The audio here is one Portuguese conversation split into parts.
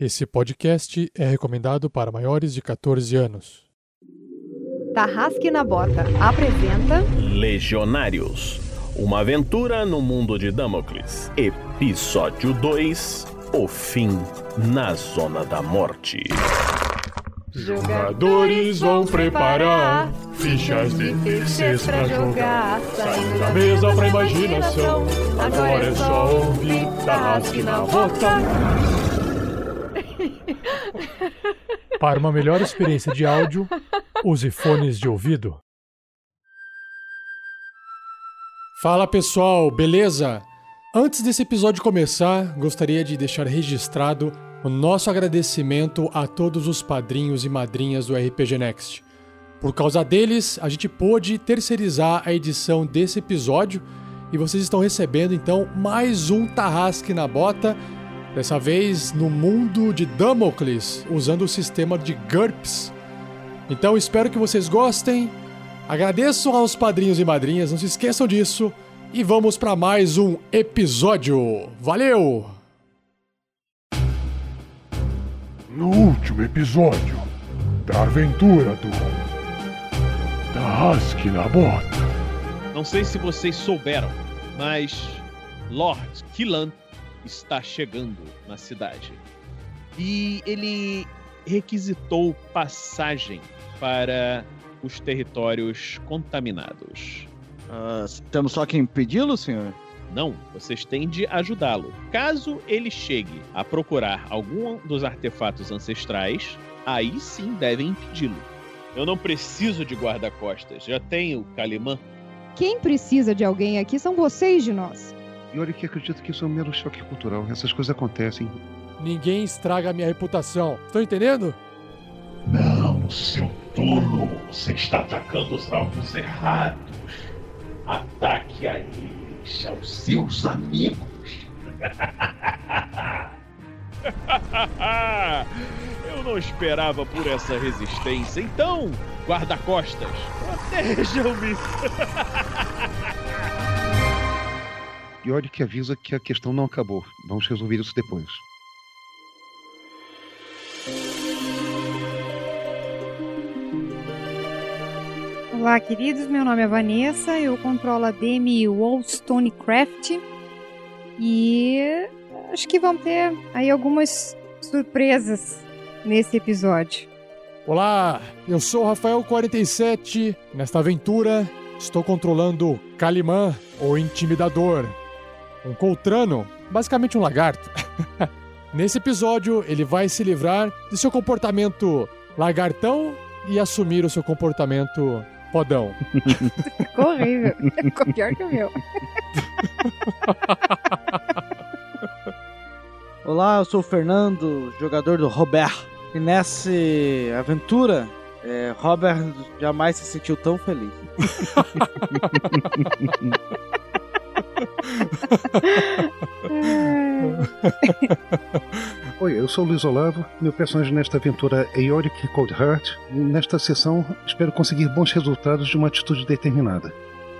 Esse podcast é recomendado para maiores de 14 anos. Tarrasque na Bota apresenta Legionários Uma aventura no mundo de Damocles. Episódio 2 O fim na Zona da Morte. Jogadores vão preparar fichas difíceis pra jogar. Saindo da mesa pra imaginação. Agora é só ouvir Tarrasque na Bota. Para uma melhor experiência de áudio, use fones de ouvido. Fala pessoal, beleza? Antes desse episódio começar, gostaria de deixar registrado o nosso agradecimento a todos os padrinhos e madrinhas do RPG Next. Por causa deles, a gente pôde terceirizar a edição desse episódio e vocês estão recebendo então mais um Tarrasque na Bota Dessa vez no mundo de Damocles, usando o sistema de GURPS. Então espero que vocês gostem. Agradeço aos padrinhos e madrinhas, não se esqueçam disso. E vamos para mais um episódio. Valeu! No último episódio da aventura do Tarrasque na Bota. Não sei se vocês souberam, mas Lord Killan está chegando na cidade. E ele requisitou passagem para os territórios contaminados. Uh, temos só que impedi-lo, senhor? Não, vocês têm de ajudá-lo. Caso ele chegue a procurar algum dos artefatos ancestrais, aí sim devem impedi-lo. Eu não preciso de guarda-costas, já tenho Calimã. Quem precisa de alguém aqui são vocês de nós. E olha que acredito que isso é um mero choque cultural. Essas coisas acontecem. Ninguém estraga a minha reputação. Estão entendendo? Não, seu tolo. Você está atacando os alvos errados. Ataque a eles, aos seus amigos. Eu não esperava por essa resistência. Então, guarda-costas, protejam-me. E olha que avisa que a questão não acabou. Vamos resolver isso depois. Olá, queridos. Meu nome é Vanessa. Eu controlo a DM Wallstonecraft. E acho que vão ter aí algumas surpresas nesse episódio. Olá, eu sou o Rafael47. Nesta aventura, estou controlando Calimã, o Intimidador, um coltrano, basicamente um lagarto. Nesse episódio, ele vai se livrar de seu comportamento lagartão e assumir o seu comportamento podão. Ficou horrível. Ficou pior que o meu. Olá, eu sou o Fernando, jogador do Robert. E nessa aventura, é, Robert jamais se sentiu tão feliz. Oi, eu sou o Luiz Olavo. Meu personagem nesta aventura é Yorick Coldheart. Nesta sessão, espero conseguir bons resultados de uma atitude determinada.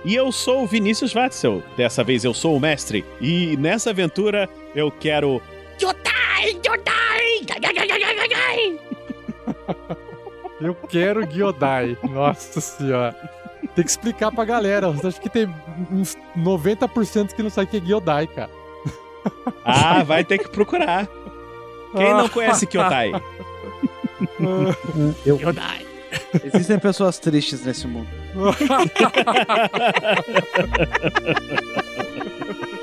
E eu sou o Vinícius Watzel. Dessa vez eu sou o mestre. E nessa aventura eu quero. Jodai! Jodai! Eu quero Gyodai. Nossa senhora. Tem que explicar pra galera. Acho que tem uns 90% que não sabe o que é Gyodai, cara. Ah, vai ter que procurar. Quem não conhece Kyodai? Eu... Kyodai. Existem pessoas tristes nesse mundo.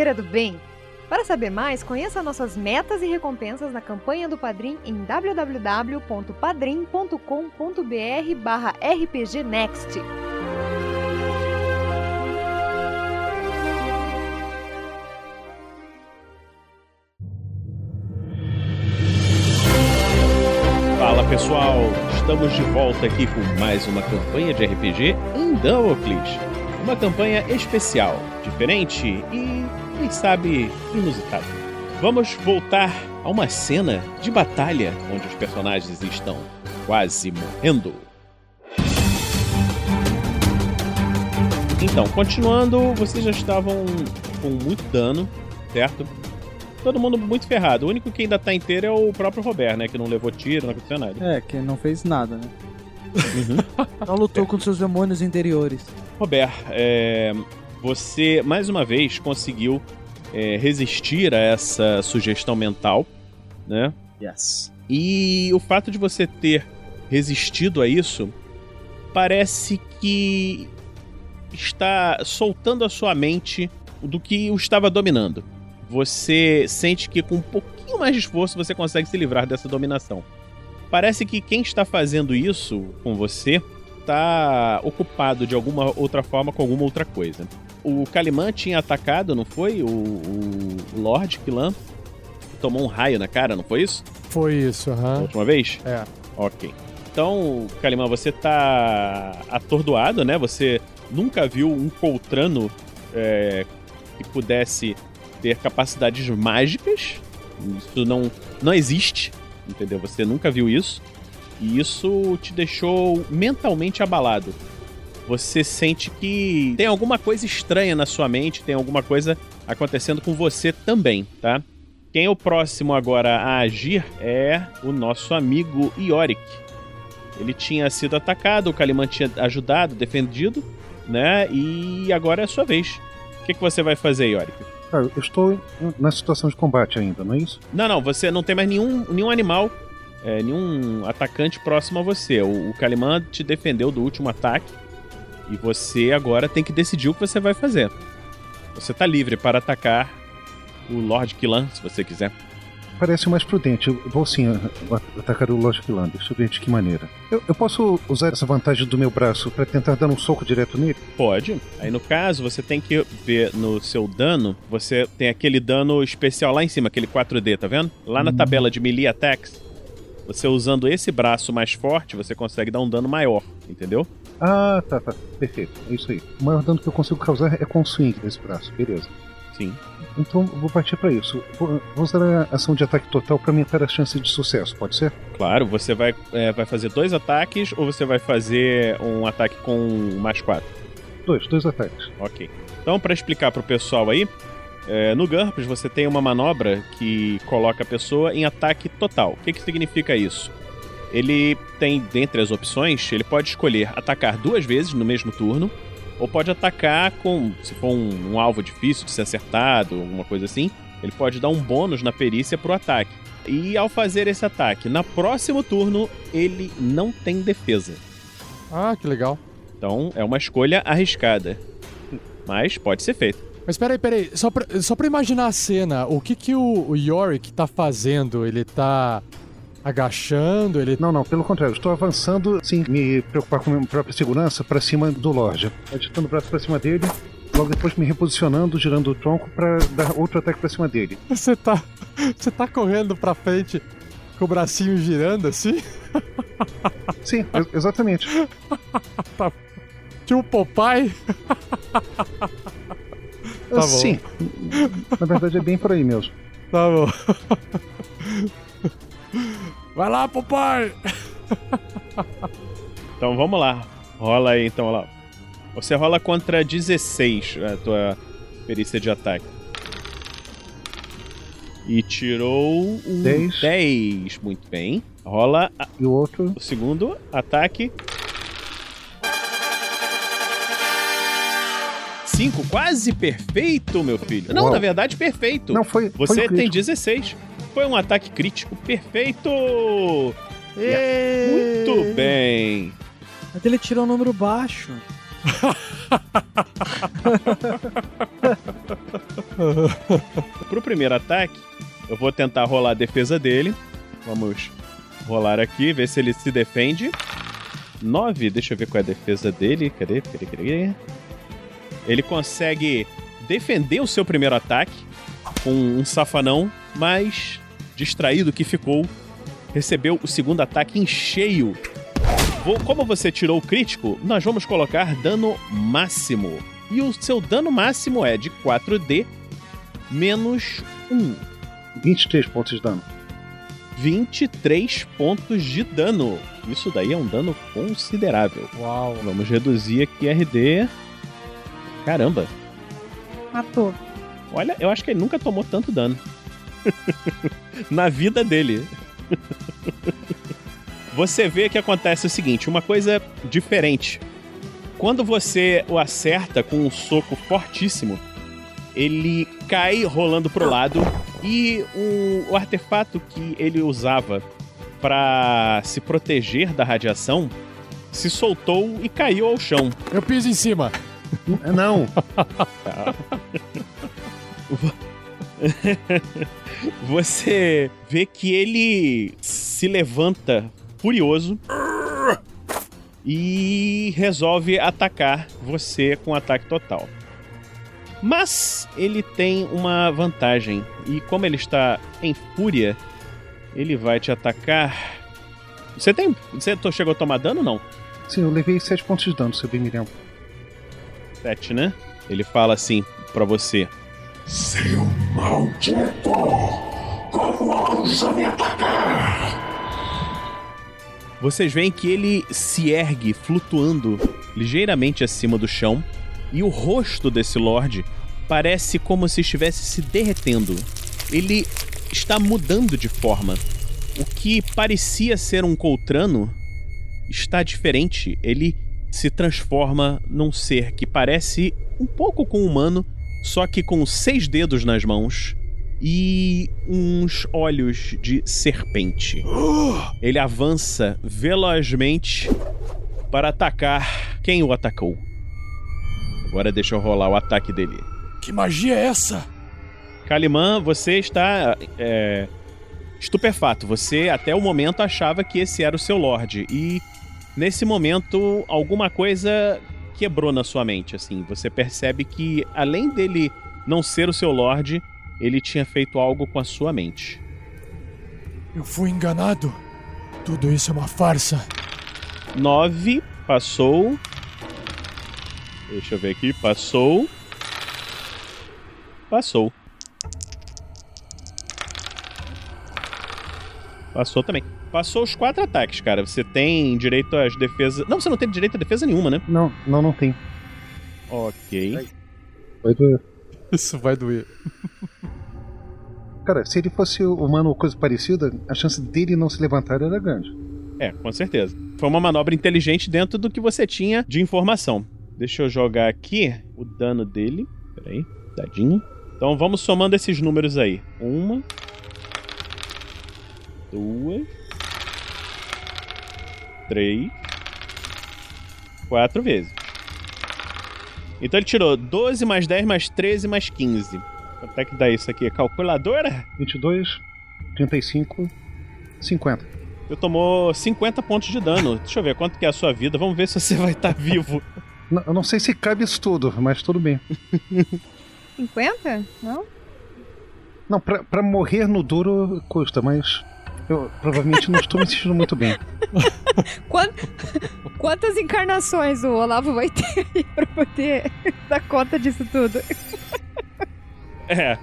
Do Bem. Para saber mais, conheça nossas metas e recompensas na campanha do Padrim em www.padrim.com.br barra rpgnext. Fala pessoal, estamos de volta aqui com mais uma campanha de RPG em Damocles. Uma campanha especial, diferente e quem sabe, inusitada. Vamos voltar a uma cena de batalha onde os personagens estão quase morrendo. Então, continuando, vocês já estavam com muito dano, certo? Todo mundo muito ferrado. O único que ainda tá inteiro é o próprio Robert, né? Que não levou tiro, não aconteceu nada. É, que não fez nada, né? Uhum. Só lutou com seus demônios interiores. Robert, é, você mais uma vez conseguiu é, resistir a essa sugestão mental, né? Yes. E o fato de você ter resistido a isso parece que está soltando a sua mente do que o estava dominando. Você sente que com um pouquinho mais de esforço você consegue se livrar dessa dominação. Parece que quem está fazendo isso com você está ocupado de alguma outra forma com alguma outra coisa. O Kaliman tinha atacado, não foi? O, o Lord Kilan tomou um raio na cara, não foi isso? Foi isso, aham. última vez? É. Ok. Então, Kaliman, você tá atordoado, né? Você nunca viu um Coltrano é, que pudesse ter capacidades mágicas. Isso não, não existe, entendeu? Você nunca viu isso. E isso te deixou mentalmente abalado. Você sente que tem alguma coisa estranha na sua mente, tem alguma coisa acontecendo com você também, tá? Quem é o próximo agora a agir é o nosso amigo Yorick. Ele tinha sido atacado, o Kaliman tinha ajudado, defendido, né? E agora é a sua vez. O que, que você vai fazer, Yorick? Cara, eu estou na situação de combate ainda, não é isso? Não, não, você não tem mais nenhum, nenhum animal, é, nenhum atacante próximo a você. O, o Kaliman te defendeu do último ataque e você agora tem que decidir o que você vai fazer. Você tá livre para atacar o Lord Kilan, se você quiser. Parece mais prudente. Eu vou sim atacar o Logic Land. Deixa eu ver de que maneira. Eu, eu posso usar essa vantagem do meu braço para tentar dar um soco direto nele? Pode. Aí no caso, você tem que ver no seu dano, você tem aquele dano especial lá em cima, aquele 4D, tá vendo? Lá na tabela de melee attacks, você usando esse braço mais forte, você consegue dar um dano maior, entendeu? Ah, tá, tá. Perfeito. É isso aí. O maior dano que eu consigo causar é com o swing desse braço. Beleza. Sim. Então vou partir para isso. Vou, vou usar a ação de ataque total para aumentar a chance de sucesso, pode ser? Claro, você vai, é, vai fazer dois ataques ou você vai fazer um ataque com mais 4? Dois, dois ataques. Ok. Então, para explicar pro pessoal aí, é, no GURPS você tem uma manobra que coloca a pessoa em ataque total. O que, que significa isso? Ele tem, dentre as opções, ele pode escolher atacar duas vezes no mesmo turno, ou pode atacar com, se for um, um alvo difícil de ser acertado, alguma coisa assim, ele pode dar um bônus na perícia pro ataque. E ao fazer esse ataque, na próximo turno, ele não tem defesa. Ah, que legal. Então é uma escolha arriscada. Mas pode ser feito. Mas peraí, peraí, só pra, só pra imaginar a cena, o que que o, o Yorick tá fazendo? Ele tá agachando, ele... Não, não, pelo contrário, estou avançando sem me preocupar com a minha própria segurança para cima do Lorde. Agitando o braço para cima dele, logo depois me reposicionando, girando o tronco para dar outro ataque para cima dele. Você tá, você tá correndo pra frente com o bracinho girando assim? Sim, ex- exatamente. Tipo Popeye? Tá bom. Sim. Na verdade é bem por aí mesmo. Tá bom. Vai lá, Popeye! Então vamos lá. Rola aí, então, lá. Você rola contra 16 a tua perícia de ataque. E tirou um Dez. 10. Muito bem. Rola a- E o outro. o segundo ataque. 5, quase perfeito, meu filho. Não, Uau. na verdade, perfeito. Não, foi. foi Você um tem crítico. 16. Foi um ataque crítico perfeito. Ê! Muito bem. Mas ele tirou um número baixo. Pro primeiro ataque, eu vou tentar rolar a defesa dele. Vamos rolar aqui, ver se ele se defende. 9, deixa eu ver qual é a defesa dele. Cadê? Cadê? Cadê? Ele consegue defender o seu primeiro ataque com um safanão, mas distraído que ficou, recebeu o segundo ataque em cheio. Vou- Como você tirou o crítico, nós vamos colocar dano máximo. E o seu dano máximo é de 4D menos 1. 23 pontos de dano. 23 pontos de dano. Isso daí é um dano considerável. Uau. Vamos reduzir aqui RD. Caramba. Matou. Olha, eu acho que ele nunca tomou tanto dano. Na vida dele. Você vê que acontece o seguinte, uma coisa diferente. Quando você o acerta com um soco fortíssimo, ele cai rolando pro lado e o, o artefato que ele usava para se proteger da radiação se soltou e caiu ao chão. Eu piso em cima. Não, Você vê que ele se levanta furioso e resolve atacar você com ataque total. Mas ele tem uma vantagem e como ele está em fúria, ele vai te atacar. Você tem, você chegou a tomar dano ou não? sim, eu levei 7 pontos de dano, se eu bem me lembro. 7, né? Ele fala assim pra você: Seu maldito! Como ousa me atacar? Vocês veem que ele se ergue flutuando ligeiramente acima do chão e o rosto desse Lorde parece como se estivesse se derretendo. Ele está mudando de forma. O que parecia ser um coltrano está diferente. Ele se transforma num ser que parece um pouco com um humano, só que com seis dedos nas mãos e uns olhos de serpente. Ele avança velozmente para atacar quem o atacou. Agora deixa eu rolar o ataque dele. Que magia é essa? Calimã, você está é, estupefato. Você até o momento achava que esse era o seu Lorde. E nesse momento, alguma coisa quebrou na sua mente. Assim, você percebe que além dele não ser o seu Lorde, ele tinha feito algo com a sua mente. Eu fui enganado. Tudo isso é uma farsa. 9 passou. Deixa eu ver aqui. Passou. Passou. Passou também. Passou os quatro ataques, cara. Você tem direito às defesas. Não, você não tem direito a defesa nenhuma, né? Não, não, não tem. Ok. Vai doer. Isso vai doer. Cara, se ele fosse humano ou coisa parecida, a chance dele não se levantar era grande. É, com certeza. Foi uma manobra inteligente dentro do que você tinha de informação. Deixa eu jogar aqui o dano dele. Peraí, dadinho. Então vamos somando esses números aí. Uma. Duas. Três. Quatro vezes. Então ele tirou 12 mais 10 mais 13 mais 15. Quanto é que dá isso aqui? Calculadora? 22, 35, 50. Você tomou 50 pontos de dano. Deixa eu ver quanto que é a sua vida. Vamos ver se você vai estar vivo. Não, eu não sei se cabe isso tudo, mas tudo bem. 50? Não? Não, pra, pra morrer no duro custa, mas eu provavelmente não estou me sentindo muito bem. Quant- Quantas encarnações o Olavo vai ter aí pra poder dar conta disso tudo? É.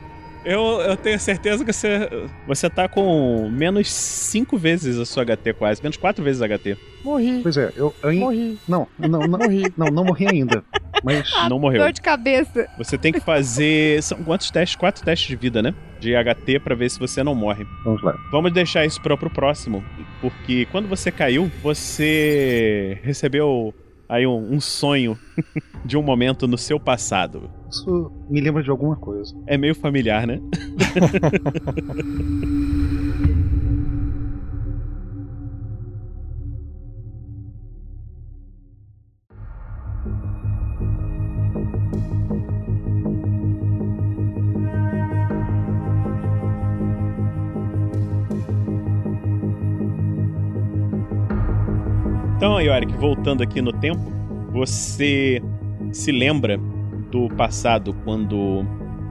Eu, eu tenho certeza que você, você tá com menos 5 vezes a sua HT, quase. Menos 4 vezes a HT. Morri. Pois é, eu, eu Morri. não, não, não, Morri. não, não morri ainda. Mas Não morreu. Dor de cabeça. Você tem que fazer. São quantos testes? Quatro testes de vida, né? De HT pra ver se você não morre. vamos lá. Vamos deixar isso pro, pro próximo. Porque quando você caiu, você recebeu aí um, um sonho de um momento no seu passado. Isso me lembra de alguma coisa. É meio familiar, né? Yorick, voltando aqui no tempo, você se lembra do passado quando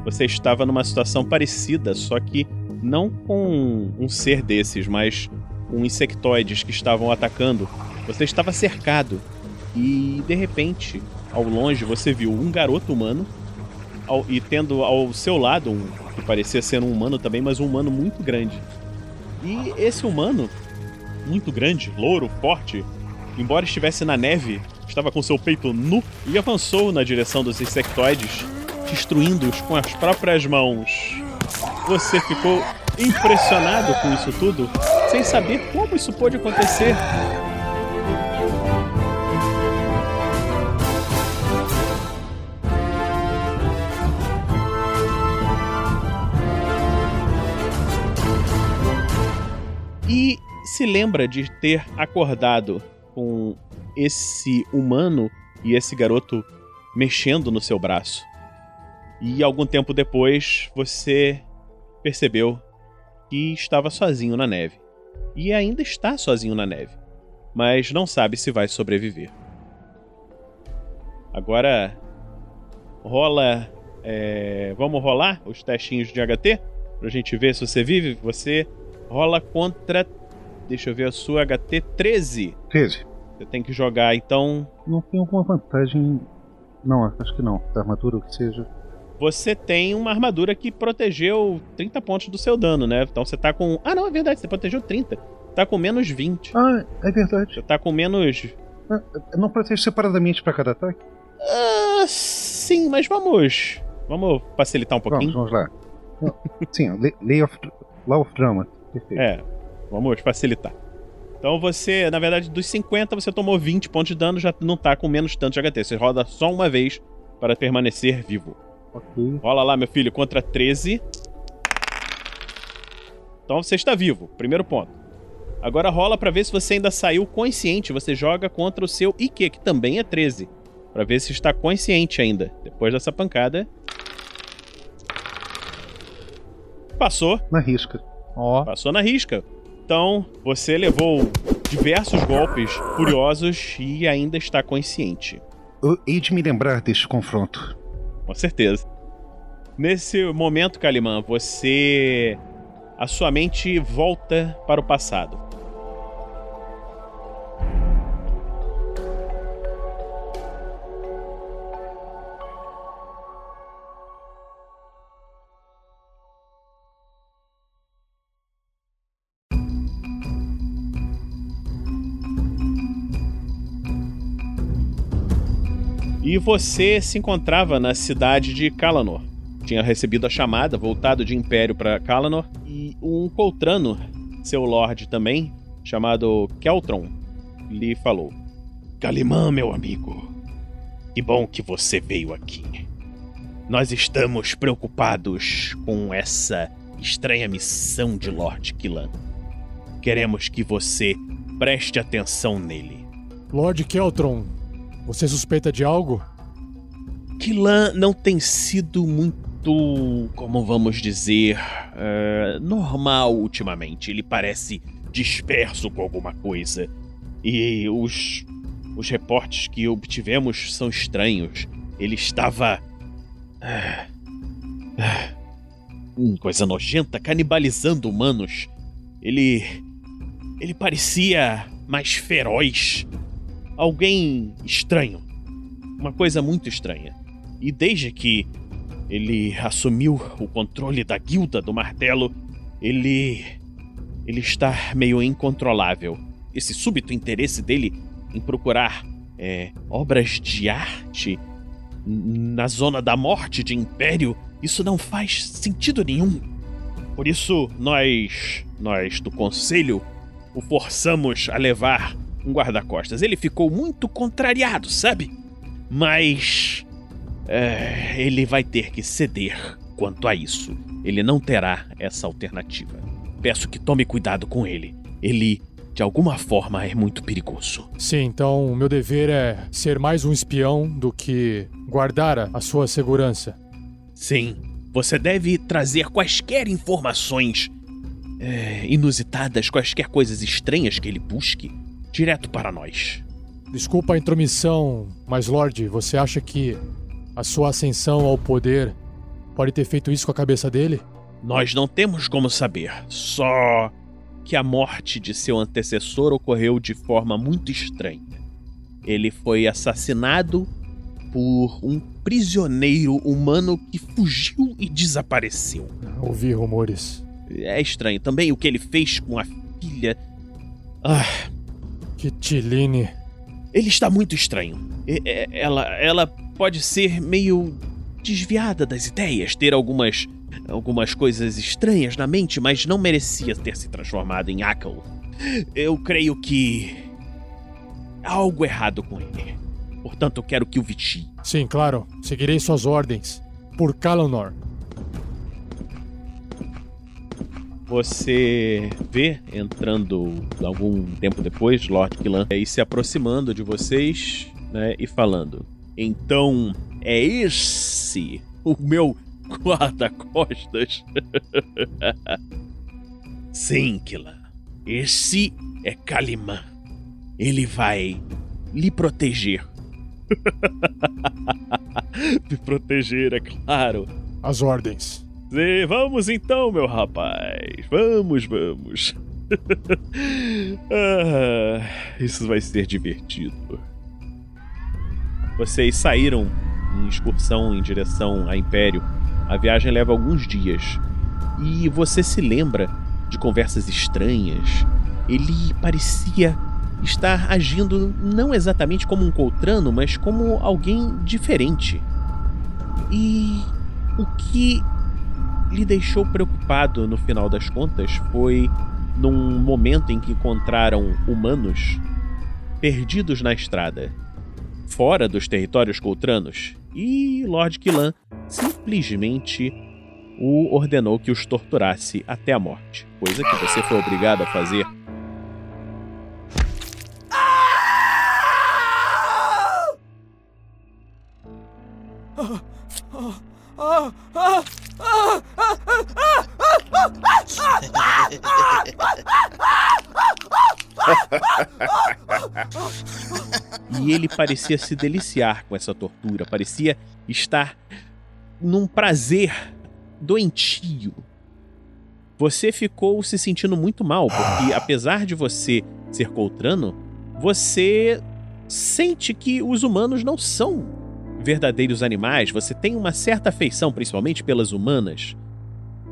você estava numa situação parecida, só que não com um ser desses, mas com insectoides que estavam atacando. Você estava cercado e de repente, ao longe, você viu um garoto humano ao, e tendo ao seu lado um que parecia ser um humano também, mas um humano muito grande. E esse humano, muito grande, louro, forte, embora estivesse na neve, estava com seu peito nu e avançou na direção dos insectoides, destruindo-os com as próprias mãos. Você ficou impressionado com isso tudo, sem saber como isso pôde acontecer. E se lembra de ter acordado com esse humano e esse garoto mexendo no seu braço. E algum tempo depois você percebeu que estava sozinho na neve. E ainda está sozinho na neve, mas não sabe se vai sobreviver. Agora rola. é, Vamos rolar os testinhos de HT pra gente ver se você vive. Você rola contra. Deixa eu ver a sua HT 13. 13. Você tem que jogar, então. Não tem alguma vantagem. Não, acho que não. Da armadura, o que seja. Você tem uma armadura que protegeu 30 pontos do seu dano, né? Então você tá com. Ah, não, é verdade, você protegeu 30. Tá com menos 20. Ah, é verdade. Você tá com menos. Ah, Não protege separadamente para cada ataque? Ah, sim, mas vamos. Vamos facilitar um pouquinho. Vamos, vamos lá. Sim, Lay- of, Law of Drama. Perfeito. É, vamos facilitar. Então você, na verdade, dos 50, você tomou 20 pontos de dano, já não tá com menos tanto de HT. Você roda só uma vez para permanecer vivo. Ok. Rola lá, meu filho, contra 13. Então você está vivo, primeiro ponto. Agora rola pra ver se você ainda saiu consciente. Você joga contra o seu IQ, que também é 13. Pra ver se está consciente ainda, depois dessa pancada. Passou. Na risca. Ó. Passou na risca. Então, você levou diversos golpes furiosos e ainda está consciente. Eu hei de me lembrar deste confronto. Com certeza. Nesse momento, Kalimã, você. A sua mente volta para o passado. E você se encontrava na cidade de Kalanor. Tinha recebido a chamada, voltado de Império para Kalanor, e um Coltrano, seu lord também, chamado Keltron, lhe falou: Calimã, meu amigo, que bom que você veio aqui. Nós estamos preocupados com essa estranha missão de Lord Kilan. Queremos que você preste atenção nele. Lord Keltron, você suspeita de algo? Kilan não tem sido muito, como vamos dizer, eh, normal ultimamente. Ele parece disperso com alguma coisa. E os, os reportes que obtivemos são estranhos. Ele estava. ah, hum, coisa nojenta, canibalizando humanos. Ele. Ele parecia mais feroz. Alguém estranho. Uma coisa muito estranha. E desde que ele assumiu o controle da guilda do martelo, ele. ele está meio incontrolável. Esse súbito interesse dele em procurar é, obras de arte na zona da morte de Império, isso não faz sentido nenhum. Por isso, nós, nós do Conselho, o forçamos a levar um guarda-costas. Ele ficou muito contrariado, sabe? Mas. é, ele vai ter que ceder quanto a isso. Ele não terá essa alternativa. Peço que tome cuidado com ele. Ele, de alguma forma, é muito perigoso. Sim, então o meu dever é ser mais um espião do que guardar a- sua segurança. Sim, você deve trazer quaisquer informações é, inusitadas, quaisquer coisas estranhas que ele busque, direto para nós. Desculpa a intromissão, mas Lorde, você acha que a sua ascensão ao poder pode ter feito isso com a cabeça dele? Nós não temos como saber, só que a morte de seu antecessor ocorreu de forma muito estranha. Ele foi assassinado por um prisioneiro humano que fugiu e desapareceu. Ouvi rumores. É estranho também o que ele fez com a filha. Ah, Que Tiline. ele está muito estranho. E- Ela, ela pode ser meio desviada das ideias, ter algumas algumas coisas estranhas na mente, mas não merecia ter se transformado em Akal. Eu creio que há algo errado com ele. Portanto, quero que o vigie. Sim, claro. Seguirei suas ordens. Por Kalonor. Você vê entrando algum tempo depois, Lord Killan, e se aproximando de vocês, né, e falando: Então é esse o meu guarda-costas? Sim, Killan. Esse é Kaliman. Ele vai lhe proteger. Me proteger, é claro. As ordens. Sim, vamos então, meu rapaz. Vamos, vamos. ah, isso vai ser divertido. Vocês saíram em excursão em direção a Império. A viagem leva alguns dias. E você se lembra de conversas estranhas. Ele parecia estar agindo não exatamente como um Coltrano, mas como alguém diferente. E o que lhe deixou preocupado no final das contas foi num momento em que encontraram humanos perdidos na estrada, fora dos territórios coltranos, e Lord Killan simplesmente o ordenou que os torturasse até a morte, coisa que você foi obrigado a fazer. E ele parecia se deliciar com essa tortura, parecia estar num prazer doentio. Você ficou se sentindo muito mal, porque apesar de você ser Coltrano, você sente que os humanos não são verdadeiros animais, você tem uma certa afeição, principalmente pelas humanas.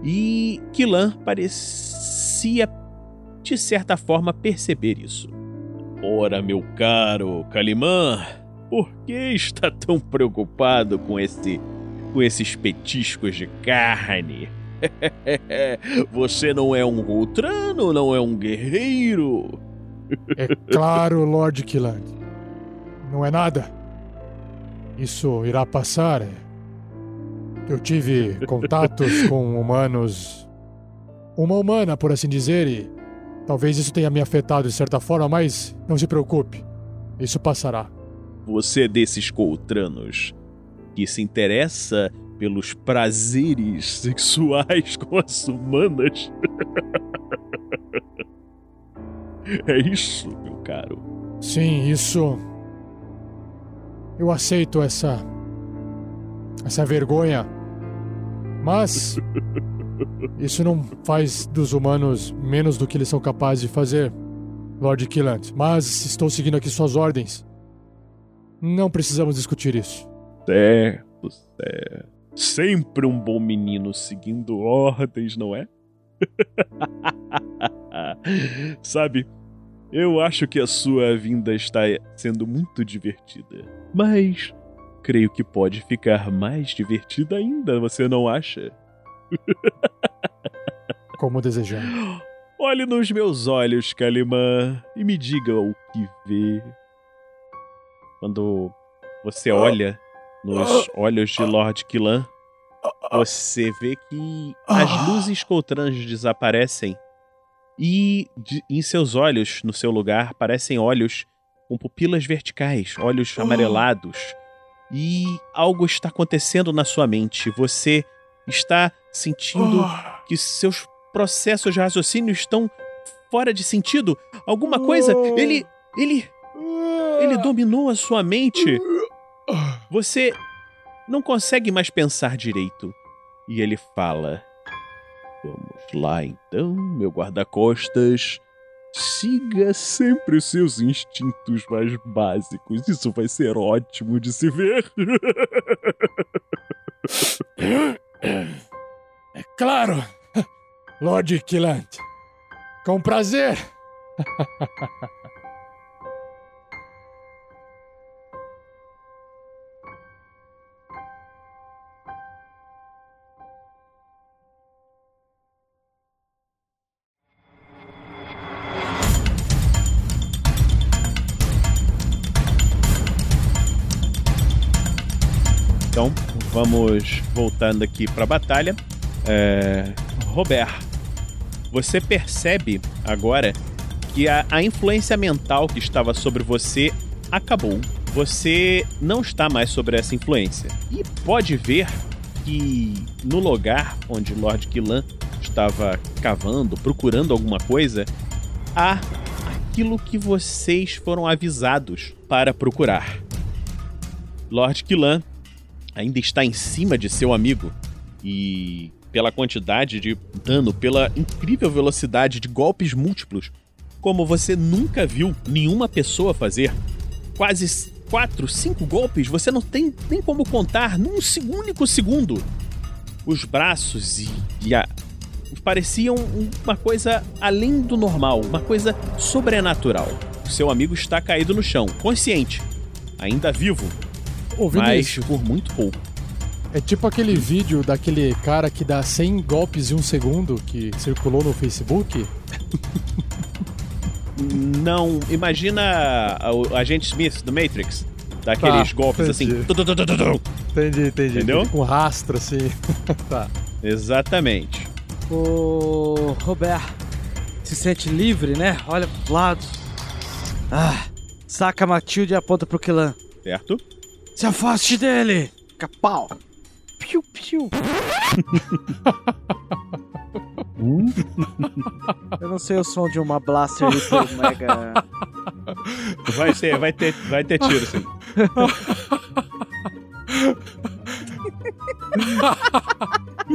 E Killan parecia, de certa forma, perceber isso. Ora, meu caro Kalimã, por que está tão preocupado com esse com esses petiscos de carne? Você não é um Goltrano, não é um guerreiro? É claro, Lord Killand. Não é nada. Isso irá passar. Eu tive contatos com humanos. Uma humana, por assim dizer, e talvez isso tenha me afetado de certa forma, mas não se preocupe. Isso passará. Você é desses coltranos que se interessa pelos prazeres sexuais com as humanas? é isso, meu caro. Sim, isso. Eu aceito essa. essa vergonha. Mas. Isso não faz dos humanos menos do que eles são capazes de fazer, Lord Killant. Mas estou seguindo aqui suas ordens. Não precisamos discutir isso. Certo, certo. Sempre um bom menino seguindo ordens, não é? Sabe, eu acho que a sua vinda está sendo muito divertida. Mas creio que pode ficar mais divertida ainda, você não acha? Como desejar. Olhe nos meus olhos, Kalimã, e me diga o que vê. Quando você olha nos olhos de Lord Killan, você vê que as luzes coltranas desaparecem e de- em seus olhos, no seu lugar, parecem olhos com pupilas verticais, olhos amarelados. E algo está acontecendo na sua mente. Você está sentindo que seus processos de raciocínio estão fora de sentido. Alguma coisa, ele ele ele dominou a sua mente. Você não consegue mais pensar direito. E ele fala: lá então, meu guarda-costas. Siga sempre os seus instintos mais básicos. Isso vai ser ótimo de se ver. É claro! Lord Killant. Com prazer! Então, vamos voltando aqui para a batalha. É... Robert, você percebe agora que a, a influência mental que estava sobre você acabou. Você não está mais sobre essa influência. E pode ver que no lugar onde Lord Killan estava cavando, procurando alguma coisa, há aquilo que vocês foram avisados para procurar. Lord Killan ainda está em cima de seu amigo e pela quantidade de dano, pela incrível velocidade de golpes múltiplos, como você nunca viu nenhuma pessoa fazer. Quase quatro, cinco golpes, você não tem nem como contar num único segundo. Os braços e, e a, pareciam uma coisa além do normal, uma coisa sobrenatural. O seu amigo está caído no chão, consciente, ainda vivo, Ô, mas por muito pouco. é tipo aquele vídeo daquele cara que dá 100 golpes em um segundo que circulou no Facebook. Não, imagina a- o agente Smith do Matrix. Daqueles Tá, golpes assim. entendi. tu, tu, tu, tu, tu, tu. Entendi, entendi. Entendeu? Com rastro, assim. tá. Exatamente. O Robert se sente livre, né? Olha pros lados. Ah, saca a Matilde e aponta pro Killan. Certo? Se afaste dele! Capau! Piu, piu. Hum? Eu não sei o som de uma blaster hiper mega. Vai ser, vai ter, vai ter tiro, sim.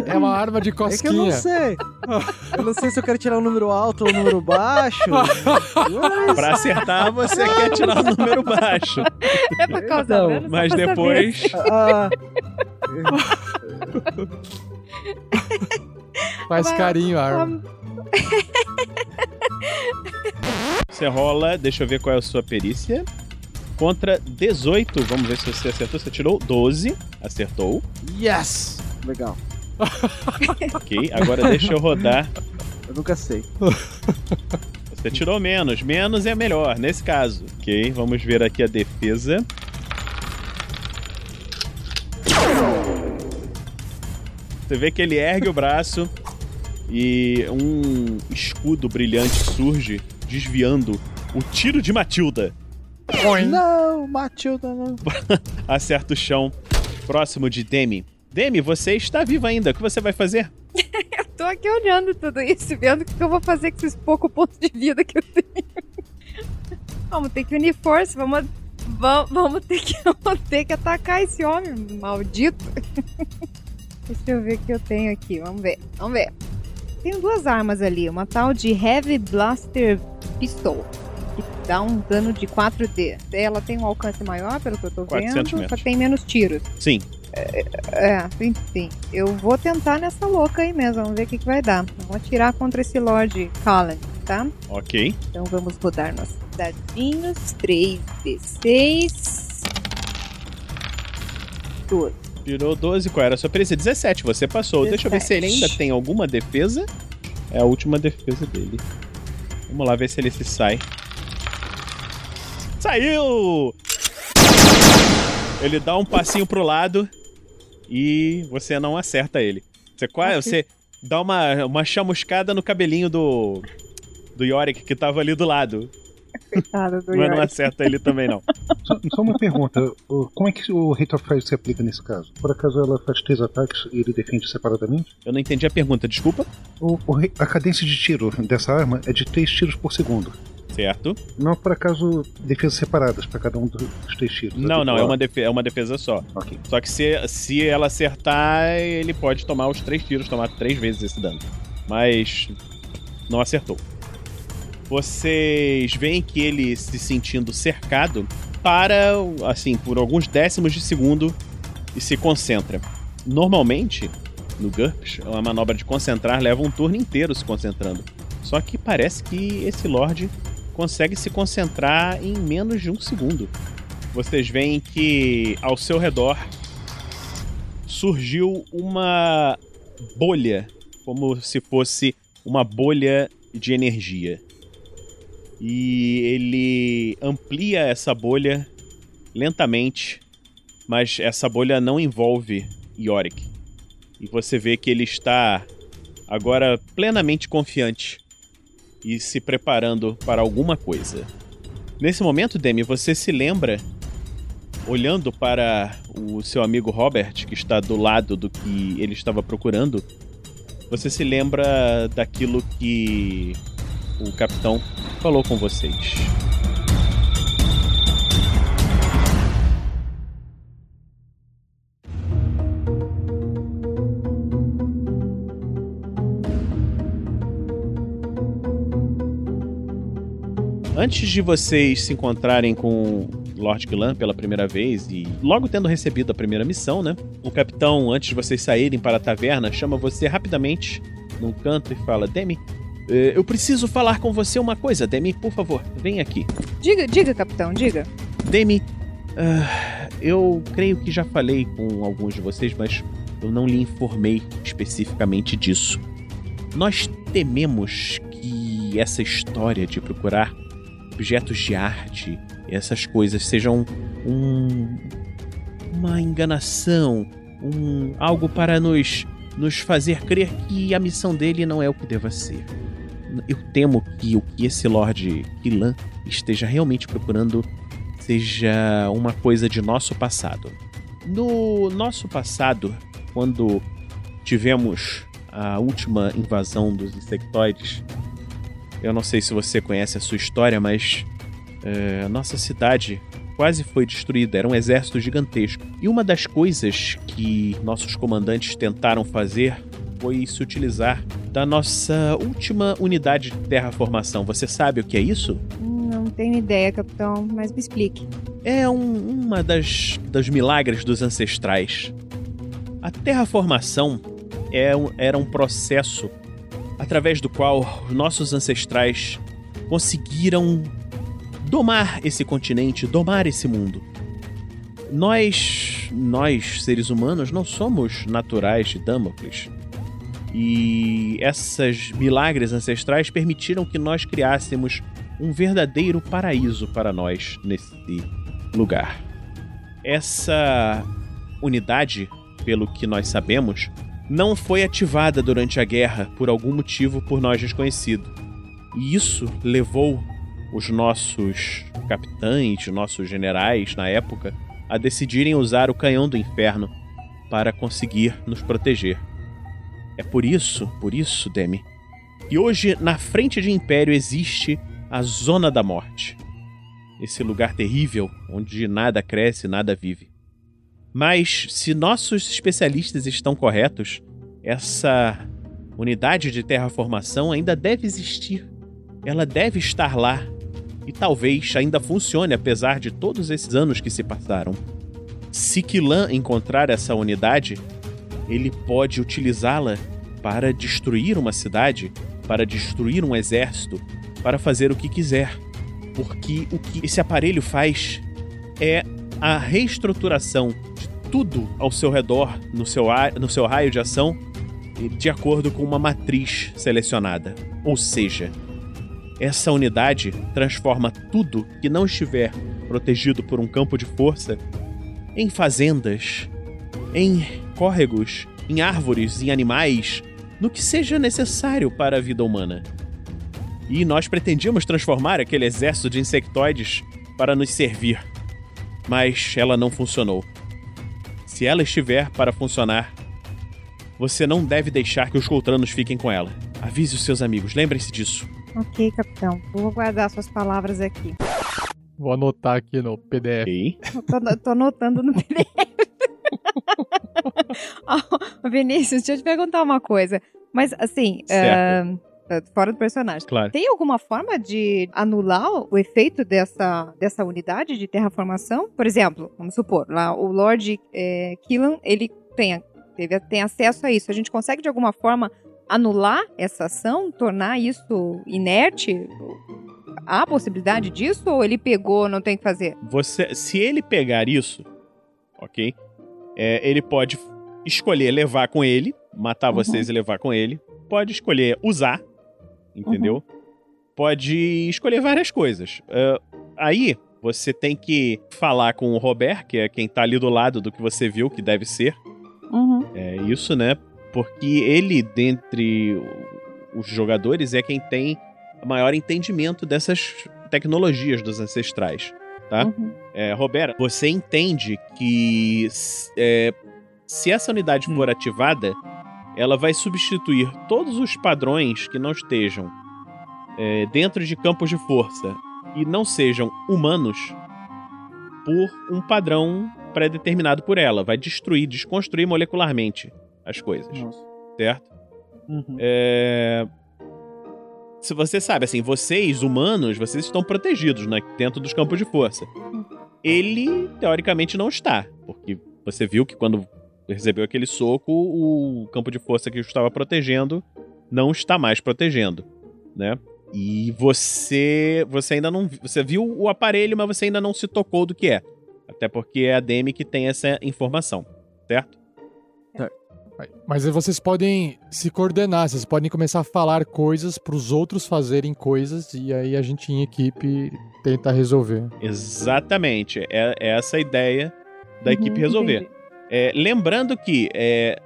É uma arma de É que eu não cosquinha. sei. Eu não sei se eu quero tirar um número alto ou um número baixo. Pra acertar, você quer tirar o número baixo. É pra causar Não, Mas depois. Ah, Faz carinho a arma. Você rola, deixa eu ver qual é a sua perícia. Contra 18, vamos ver se você acertou. Você tirou 12, acertou. yes! Legal. Ok, agora deixa eu rodar. Eu nunca sei. Você tirou menos, menos é melhor nesse caso. Ok, vamos ver aqui a defesa. Você vê que ele ergue o braço e um escudo brilhante surge, desviando o tiro de Matilda. Não, Matilda não. Acerta o chão, próximo de Demi. Demi, você está viva ainda. O que você vai fazer? Eu tô aqui olhando tudo isso, vendo o que eu vou fazer com esses poucos pontos de vida que eu tenho. Vamos ter que unir força, vamos, vamos, vamos, ter, que, vamos ter que atacar esse homem maldito. Deixa eu ver o que eu tenho aqui, vamos ver, vamos ver. Tenho duas armas ali, uma tal de Heavy Blaster Pistol, dá um dano de 4D. Ela tem um alcance maior, pelo que eu tô 400 vendo, só metros. tem menos tiros. Sim, É, enfim. Eu vou tentar nessa louca aí mesmo. Vamos ver o que, que vai dar. Vamos atirar contra esse Lord Callan, tá? ok. Então vamos rodar nossos dadinhos. 3d6. 12. Tirou 12, qual era a sua perícia? 17, você passou. Deixa eu ver se ele ainda 17. tem alguma defesa. É a última defesa dele. Vamos lá ver se ele se sai. Saiu! Ele dá um passinho pro lado e você não acerta ele. Você quase, Ok. você dá uma, uma chamuscada no cabelinho do do Yorick que tava ali do lado, Coitado do mas não acerta ele também não. Só, só uma pergunta: como é que o Rate of Fire se aplica nesse caso? Por acaso ela faz três ataques e ele defende separadamente? Eu não entendi a pergunta, desculpa. O, o a cadência de tiro dessa arma é de três tiros por segundo. Certo? Não por acaso defesas separadas para cada um dos três tiros. Não, não, é uma, defe- é uma defesa só. Só que se, se ela acertar, ele pode tomar os três tiros, tomar três vezes esse dano. mas não acertou. Vocês veem que ele se sentindo cercado para, assim, por alguns décimos de segundo e se concentra. Normalmente, no GURPS, a manobra de concentrar leva um turno inteiro se concentrando. Só que parece que esse Lorde consegue se concentrar em menos de um segundo. Vocês veem que ao seu redor surgiu uma bolha, como se fosse uma bolha de energia. E ele amplia essa bolha lentamente, mas essa bolha não envolve Yorick. E você vê que ele está agora plenamente confiante e se preparando para alguma coisa. Nesse momento, Demi, você se lembra, olhando para o seu amigo Robert, que está do lado do que ele estava procurando, você se lembra daquilo que o capitão falou com vocês. Antes de vocês se encontrarem com Lord Glan pela primeira vez e logo tendo recebido a primeira missão, né? O capitão, antes de vocês saírem para a taverna, chama você rapidamente num canto e fala: Demi, eh, eu preciso falar com você uma coisa. Demi, por favor, vem aqui. Diga, diga, capitão, diga. Demi, ah, eu creio que já falei com alguns de vocês, mas eu não lhe informei especificamente disso. Nós tememos que essa história de procurar objetos de arte, essas coisas sejam um, uma enganação, um algo para nos nos fazer crer que a missão dele não é o que deva ser. Eu temo que o que esse Lord Kilan esteja realmente procurando seja uma coisa de nosso passado. No nosso passado, quando tivemos a última invasão dos insectoides, eu não sei se você conhece a sua história, mas é, a nossa cidade quase foi destruída. Era um exército gigantesco. E uma das coisas que nossos comandantes tentaram fazer foi se utilizar da nossa última unidade de terraformação. Você sabe o que é isso? Não tenho ideia, capitão, mas me explique. É um, uma das, das milagres dos ancestrais. A terraformação é um, era um processo através do qual nossos ancestrais conseguiram domar esse continente, domar esse mundo. Nós, nós seres humanos, não somos naturais de Damocles. E esses milagres ancestrais permitiram que nós criássemos um verdadeiro paraíso para nós nesse lugar. Essa unidade, pelo que nós sabemos, não foi ativada durante a guerra por algum motivo por nós desconhecido. E isso levou os nossos capitães, nossos generais na época, a decidirem usar o canhão do inferno para conseguir nos proteger. É por isso, por isso, Demi, que hoje na frente de Império existe a Zona da Morte. Esse lugar terrível onde nada cresce, nada vive. Mas, se nossos especialistas estão corretos, essa unidade de terraformação ainda deve existir. Ela deve estar lá. E talvez ainda funcione apesar de todos esses anos que se passaram. Se Kilan encontrar essa unidade, ele pode utilizá-la para destruir uma cidade, para destruir um exército, para fazer o que quiser. Porque o que esse aparelho faz é a reestruturação tudo ao seu redor, no seu, no seu raio de ação, de acordo com uma matriz selecionada. Ou seja, essa unidade transforma tudo que não estiver protegido por um campo de força em fazendas, em córregos, em árvores, em animais, no que seja necessário para a vida humana. E nós pretendíamos transformar aquele exército de insectoides para nos servir. Mas ela não funcionou. Se ela estiver para funcionar, você não deve deixar que os Coltranos fiquem com ela. Avise os seus amigos, lembrem-se disso. Ok, capitão. Vou guardar suas palavras aqui. Vou anotar aqui no PDF. Ok. Tô, tô anotando no PDF. oh, Vinícius, deixa eu te perguntar uma coisa. Mas, assim, Certo. Ah, fora do personagem. Claro. Tem alguma forma de anular o efeito dessa, dessa unidade de terraformação? Por exemplo, vamos supor, lá o Lord é, Killan, ele tem, teve, tem acesso a isso. A gente consegue, de alguma forma, anular essa ação? Tornar isso inerte? Há possibilidade disso? Ou ele pegou, não tem o que fazer? Você, se ele pegar isso, ok? é, ele pode escolher levar com ele, matar Uhum. vocês e levar com ele. Pode escolher usar, entendeu? Uhum. Pode escolher várias coisas. É, aí você tem que falar com o Robert, que é quem tá ali do lado do que você viu que deve ser. Uhum. É isso, né? Porque ele, dentre os jogadores, é quem tem maior entendimento dessas tecnologias dos ancestrais, tá? Uhum. É, Roberto, você entende que é, se essa unidade for ativada, ela vai substituir todos os padrões que não estejam é, dentro de campos de força e não sejam humanos por um padrão pré-determinado por ela. Vai destruir, desconstruir molecularmente as coisas, Nossa. certo? Uhum. É... Se você sabe, assim, vocês, humanos, vocês estão protegidos né, dentro dos campos de força. Ele, teoricamente, não está. Porque você viu que quando recebeu aquele soco, o campo de força que estava protegendo não está mais protegendo, né? E você, você ainda não, você viu o aparelho, mas você ainda não se tocou do que é. Até porque é a Demi que tem essa informação, certo? Mas aí vocês podem se coordenar, vocês podem começar a falar coisas pros outros fazerem coisas e aí a gente em equipe tenta resolver. Exatamente. É, é essa a ideia da Uhum, equipe resolver. entendi. É, lembrando que é,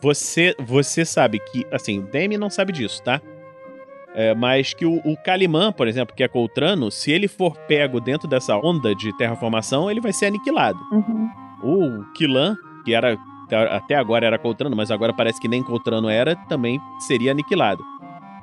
você você sabe que, assim, o Demi não sabe disso, tá? É, mas que o, o Calimã, por exemplo, que é Coltrano, se ele for pego dentro dessa onda de terraformação, ele vai ser aniquilado. Uhum. O Kilan, que era até agora era Coltrano, mas agora parece que nem Coltrano era, também seria aniquilado.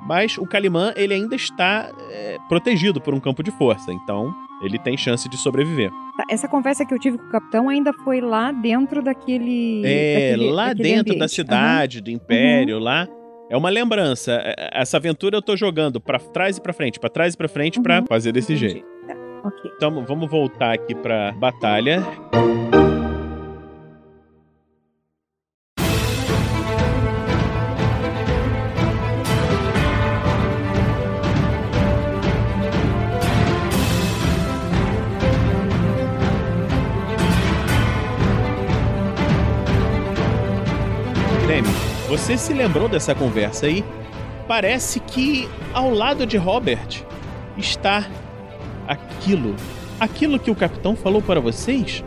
Mas o Calimã, ele ainda está é, protegido por um campo de força, então ele tem chance de sobreviver. Tá, Essa conversa que eu tive com o capitão ainda foi lá dentro daquele. É, daquele- lá daquele dentro da ambiente. cidade, do império, lá. É uma lembrança. É, Essa aventura eu tô jogando pra trás e pra frente, pra trás e pra frente, pra Uhum. fazer desse Entendi. jeito. Tá, ok. Então vamos voltar aqui pra batalha. Se lembrou dessa conversa aí? Parece que ao lado de Robert está aquilo. Aquilo que o capitão falou para vocês?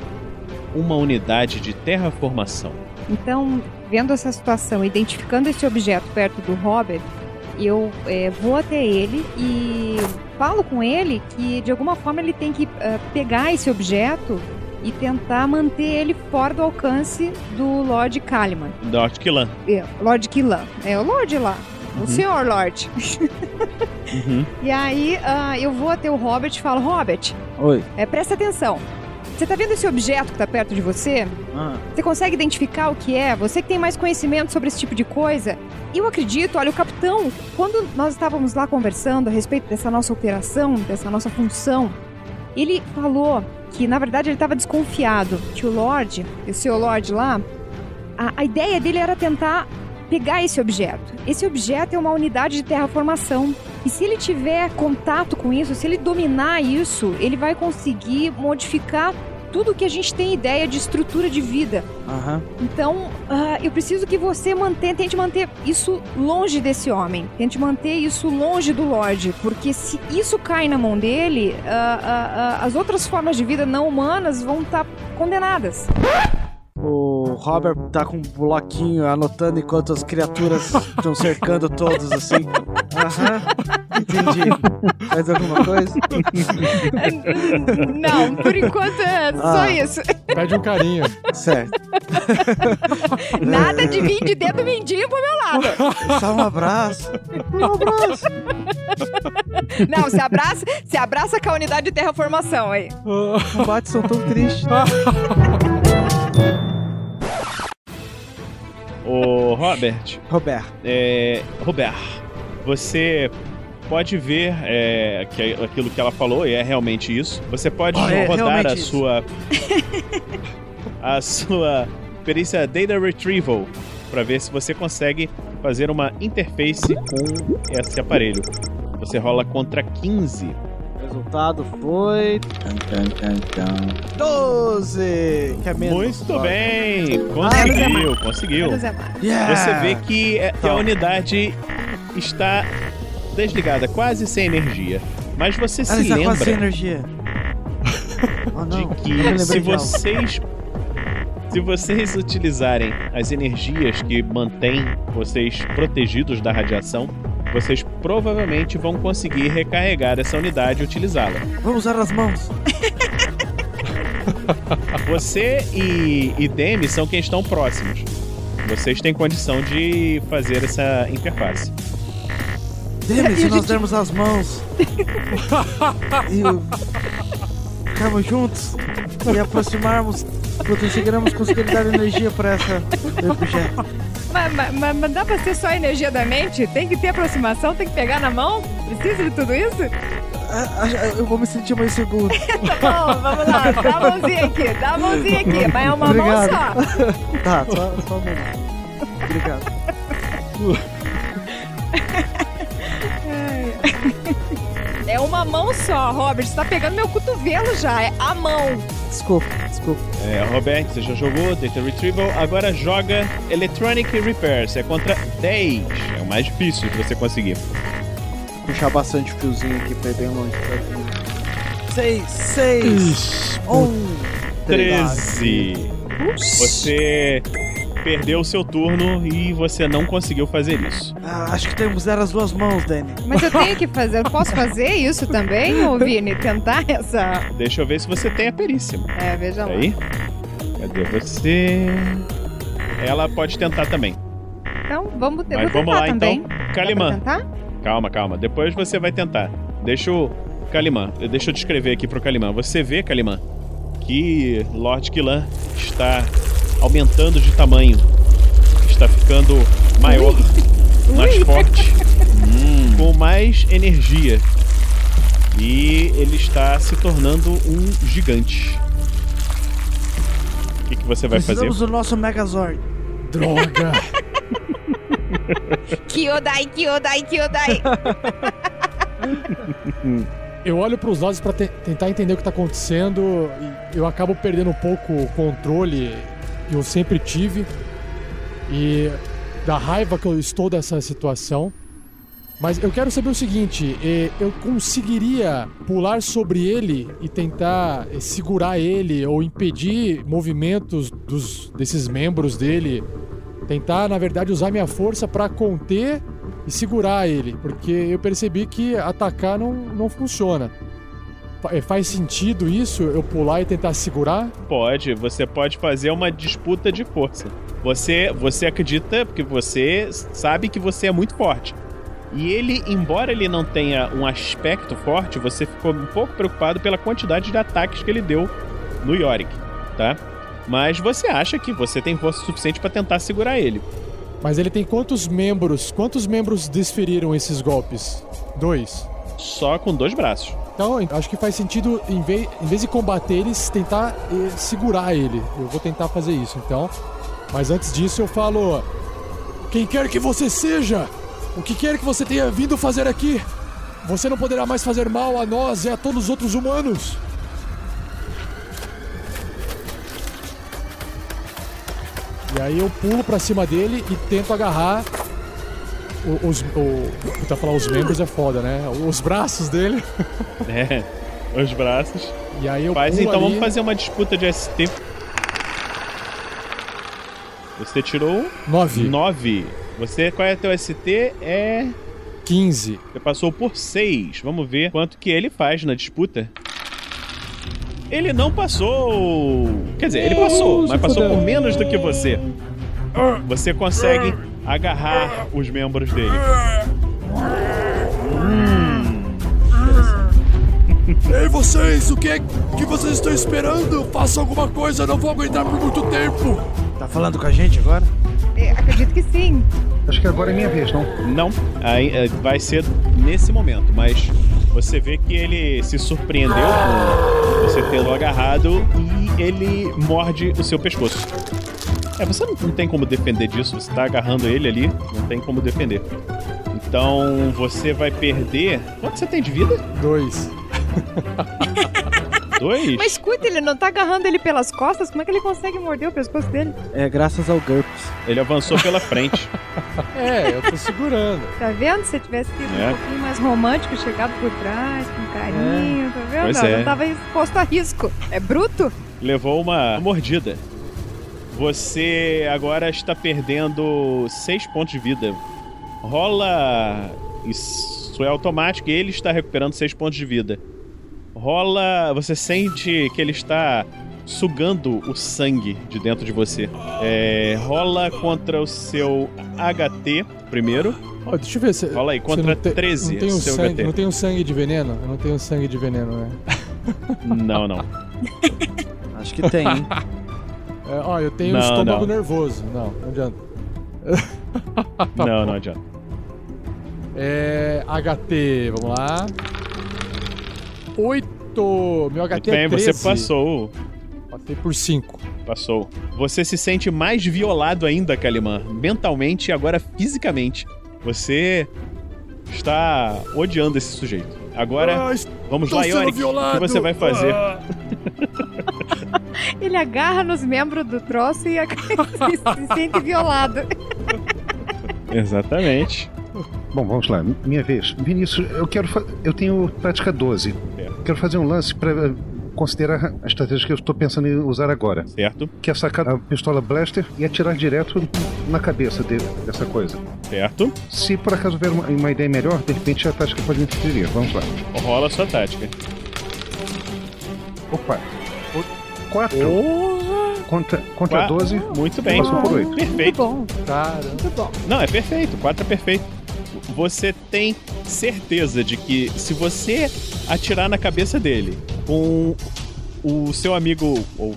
Uma unidade de terraformação. Então, vendo essa situação, identificando esse objeto perto do Robert, eu é, vou até ele e falo com ele que de alguma forma ele tem que ah, pegar esse objeto e tentar manter ele fora do alcance do Lord Kaliman. Dort Killan. É, Lord Killan. É o Lord lá. Uhum. O senhor Lord. Uhum. E aí ah, eu vou até o Robert e falo, Robert, Oi. é, presta atenção. Você tá vendo esse objeto que tá perto de você? Ah, Você consegue identificar o que é? Você que tem mais conhecimento sobre esse tipo de coisa? Eu acredito, olha, o capitão, quando nós estávamos lá conversando a respeito dessa nossa operação, dessa nossa função, ele falou que, na verdade, ele estava desconfiado que o Lorde, o seu Lorde lá, a, a ideia dele era tentar pegar esse objeto. Esse objeto é uma unidade de terraformação. E se ele tiver contato com isso, se ele dominar isso, ele vai conseguir modificar tudo que a gente tem ideia de estrutura de vida. aham. Então, ah, eu preciso que você mantenha, tente manter isso longe desse homem. Tente manter isso longe do Lorde. Porque se isso cai na mão dele, ah, ah, as outras formas de vida não humanas vão estar condenadas. O Robert tá com um bloquinho anotando enquanto as criaturas estão cercando todos assim. Aham. Entendi. Mais alguma coisa? não, por enquanto é só Ah. isso. Pede um carinho. Certo. Nada de vir de dedo mindinho pro meu lado. Só um abraço. Um abraço. Não, se abraça, se abraça com a unidade de terraformação aí. Os combates são tão tristes. Ô, Robert, Roberto. é, Robert, você pode ver é, que aquilo que ela falou, e é realmente isso. Você pode Ah, é rodar a isso. sua a sua perícia Data Retrieval para ver se você consegue fazer uma interface com esse aparelho. Você rola contra 15. O resultado foi. Tan, tan, tan, tan. 12! Que é menos. Muito bem! Conseguiu, conseguiu. Menos é! Você vê que, é- que a Tá. unidade está desligada, quase sem energia. Mas você se Ela está quase sem lembra energia. Oh, de que se vocês se vocês utilizarem as energias que mantêm vocês protegidos da radiação, vocês provavelmente vão conseguir recarregar essa unidade e utilizá-la. Vamos usar as mãos. Você e, e Demi são quem estão próximos. Vocês têm condição de fazer essa interface. Demi, se nós dermos as mãos e o- ficarmos juntos e aproximarmos, conseguiremos conseguir dar energia para essa objeto. Mas, mas- mas- dá pra ser só energia da mente? Tem que ter aproximação, tem que pegar na mão? Precisa de tudo isso? Ah, ah, Eu vou me sentir mais seguro. Tá bom, vamos lá. Dá a mãozinha aqui, dá a mãozinha aqui. Mas é uma Obrigado. mão só. Tá, só, só um momento. Obrigado. É uma mão só, Robert. Você tá pegando meu cotovelo já. É a mão. Desculpa, desculpa. É, Roberto, você já jogou Data Retrieval, agora joga Electronic Repairs. É contra 10. É o mais difícil de você conseguir. Puxar bastante fiozinho aqui pra ir bem longe. Seis, seis, Ixi, um, 13. Você perdeu o seu turno e você não conseguiu fazer isso. Ah, acho que temos que usar as duas mãos, Danny. Mas eu tenho que fazer. Eu posso fazer isso também, ô Vini? Tentar essa. Deixa eu ver se você tem a perícia. É, veja lá. Aí. Cadê você? Ela pode tentar também. Então, vamos, eu Mas vamos lá também. então. Pra Kalimã. tentar? Calma, calma. Depois você vai tentar. Deixa o Kalimã. Deixa eu descrever aqui pro Kalimã. Você vê, Kalimã, que Lord Kilan está aumentando de tamanho. Está ficando maior, mais forte, hum, com mais energia. E ele está se tornando um gigante. O que, que você vai fazer? Precisamos do nosso Megazord. droga! Kyodai, Kyodai, Kyodai. Eu olho pros lados pra te- tentar entender o que tá acontecendo e eu acabo perdendo um pouco o controle que eu sempre tive e da raiva que eu estou dessa situação. Mas eu quero saber o seguinte: eu conseguiria pular sobre ele e tentar eh, segurar ele ou impedir movimentos dos, desses membros dele? Tentar, na verdade, usar minha força pra conter e segurar ele, porque eu percebi que atacar não, não funciona. Eh, Faz sentido isso? Eu pular e tentar segurar? Pode, você pode fazer uma disputa de força. Você, você acredita porque você sabe que você é muito forte. E ele, embora ele não tenha um aspecto forte, você ficou um pouco preocupado pela quantidade de ataques que ele deu no Yorick, tá? Mas você acha que você tem força suficiente pra tentar segurar ele. Mas ele tem quantos membros? Quantos membros desferiram esses golpes? Dois. Só com dois braços. Então, acho que faz sentido, em vez, em vez de combater eles, tentar eh, segurar ele. Eu vou tentar fazer isso, então. Mas antes disso, eu falo: Quem quer que você seja, o que quer que você tenha vindo fazer aqui, você não poderá mais fazer mal a nós e a todos os outros humanos. E aí eu pulo pra cima dele e tento agarrar os. O, puta, falar os membros é foda, né? Os braços dele. É, os braços. E aí eu Faz então, ali. vamos fazer uma disputa de ST. Você tirou Nove. 9. Você, qual é teu ST? É 15. Você passou por 6. Vamos ver quanto que ele faz na disputa. Ele não passou. Quer dizer, ele passou, mas passou por menos do que você. Você consegue agarrar os membros dele. Ei, vocês, o que é que vocês estão esperando? Façam alguma coisa, não vou aguentar por muito tempo. Tá falando com a gente agora? É, acredito que sim. Acho que agora é minha vez, não? Não, aí, é, vai ser nesse momento, mas você vê que ele se surpreendeu com você tê-lo agarrado e ele morde o seu pescoço. É, você não, não tem como defender disso, você tá agarrando ele ali, não tem como defender. Então você vai perder. Quanto você tem de vida? Dois. Dois? Mas escuta, ele não tá agarrando ele pelas costas? Como é que ele consegue morder o pescoço dele? É graças ao GURPS. Ele avançou pela frente. É, eu tô segurando. Tá vendo? Se tivesse sido É. um pouquinho mais romântico, chegado por trás, com carinho, tá vendo? Pois Não, é. Não tava exposto a risco. É bruto? Levou uma mordida. Você agora está perdendo 6 pontos de vida. Rola. Isso é automático e ele está recuperando 6 pontos de vida. Rola. Você sente que ele está sugando o sangue de dentro de você. É, rola contra o seu HT primeiro. Ó, deixa eu ver se. Rola aí, contra não te- 13, Não tem, um seu sangue, HT. não tem um sangue de veneno? Eu não tenho sangue de veneno, né? Não, não. Acho que tem, hein? É, ó, eu tenho Não, estômago não. nervoso. Não, não adianta. Não, não adianta. É. HT, vamos lá. 8. Meu HT Muito bem, é você 13. passou. Passei por 5. Passou. Você se sente mais violado ainda, Kalimã. Mentalmente e agora fisicamente. Você está odiando esse sujeito. Agora, vamos lá, Yorick. O que você vai fazer? Ah. Ele agarra nos membros do troço e se, se sente violado. Exatamente. Bom, vamos lá, minha vez. Vinícius, eu quero. Eu tenho prática 12. É. Quero fazer um lance para considerar a estratégia que eu estou pensando em usar agora. Certo, Que é sacar a pistola blaster e atirar direto na cabeça dele, dessa coisa. certo. Se por acaso houver uma, uma ideia melhor, de repente a tática pode me interferir. Vamos lá. Rola a sua tática. Opa! 4 Porra! contra, contra Qua- 12. Muito bem. Passou por oito. Muito Perfeito. bom, Caramba. muito bom. Não, é perfeito. 4 é perfeito. Você tem certeza de que se você atirar na cabeça dele com o seu amigo ou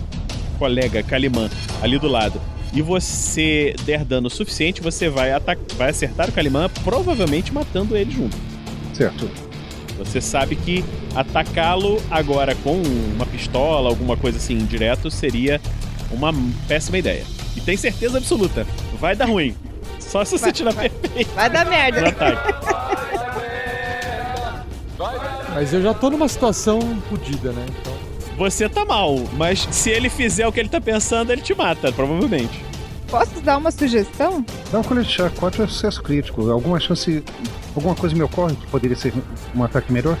colega Kalimã ali do lado e você der dano suficiente, você vai, vai acertar o Kalimã, provavelmente matando ele junto. Certo. Você sabe que atacá-lo agora com uma pistola, alguma coisa assim, direto, seria uma péssima ideia. E tem certeza absoluta, vai dar ruim. Só se você Vai- tirar vai- perfeito Vai dar no merda. ataque. Mas eu já tô numa situação fodida, né? Então, Você tá mal, mas se ele fizer o que ele tá pensando, ele te mata, provavelmente. Posso dar uma sugestão? Dá um colete chá, 4 é sucesso crítico. Alguma chance. Alguma coisa me ocorre que poderia ser um ataque melhor?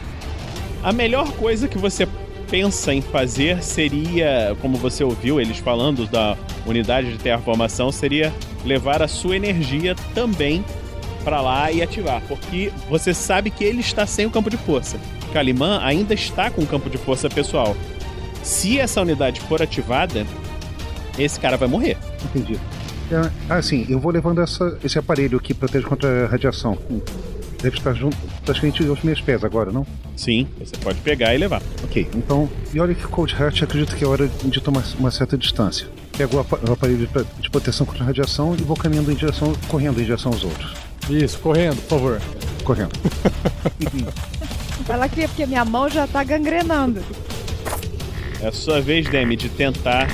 A melhor coisa que você pensa em fazer seria, como você ouviu eles falando da unidade de terraformação, seria levar a sua energia também pra lá e ativar, porque você sabe que ele está sem o campo de força. Kalimã ainda está com o campo de força pessoal. Se essa unidade for ativada, esse cara vai morrer. Entendi. É, ah, sim, eu vou levando essa, esse aparelho que protege contra a radiação. Deve estar junto, praticamente aos meus pés agora, não? Sim, você pode pegar e levar. Ok, então, e olha que Cold Heart acredito que é hora de tomar uma certa distância. Pego o apa- o aparelho de proteção contra a radiação e vou caminhando em direção, correndo em direção aos outros. isso, correndo, por favor. Correndo. Fala que porque minha mão já tá gangrenando. É a sua vez, Demi, de tentar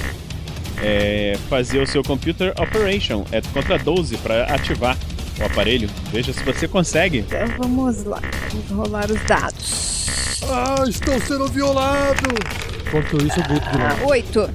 é, fazer o seu Computer Operation. É contra 12 para ativar o aparelho. Veja se você consegue. Então vamos lá. Vamos rolar os dados. Ah, estou sendo violado! Enquanto isso, eu grito de Ah, novo. oito.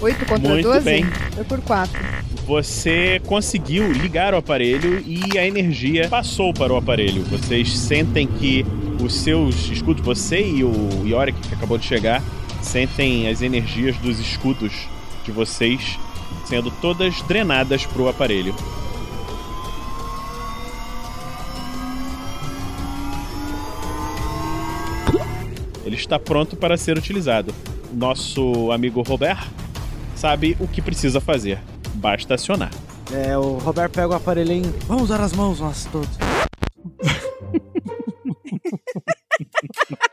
Oito contra Muito 12? bem. Foi por quatro. Você conseguiu ligar o aparelho e a energia passou para o aparelho. Vocês sentem que os seus escudos, você e o Yorick, que acabou de chegar, sentem as energias dos escudos de vocês sendo todas drenadas para o aparelho. Ele está pronto para ser utilizado. Nosso amigo Robert sabe o que precisa fazer. Basta acionar. É, o Roberto pega o aparelhinho. Vamos usar as mãos, nós todos.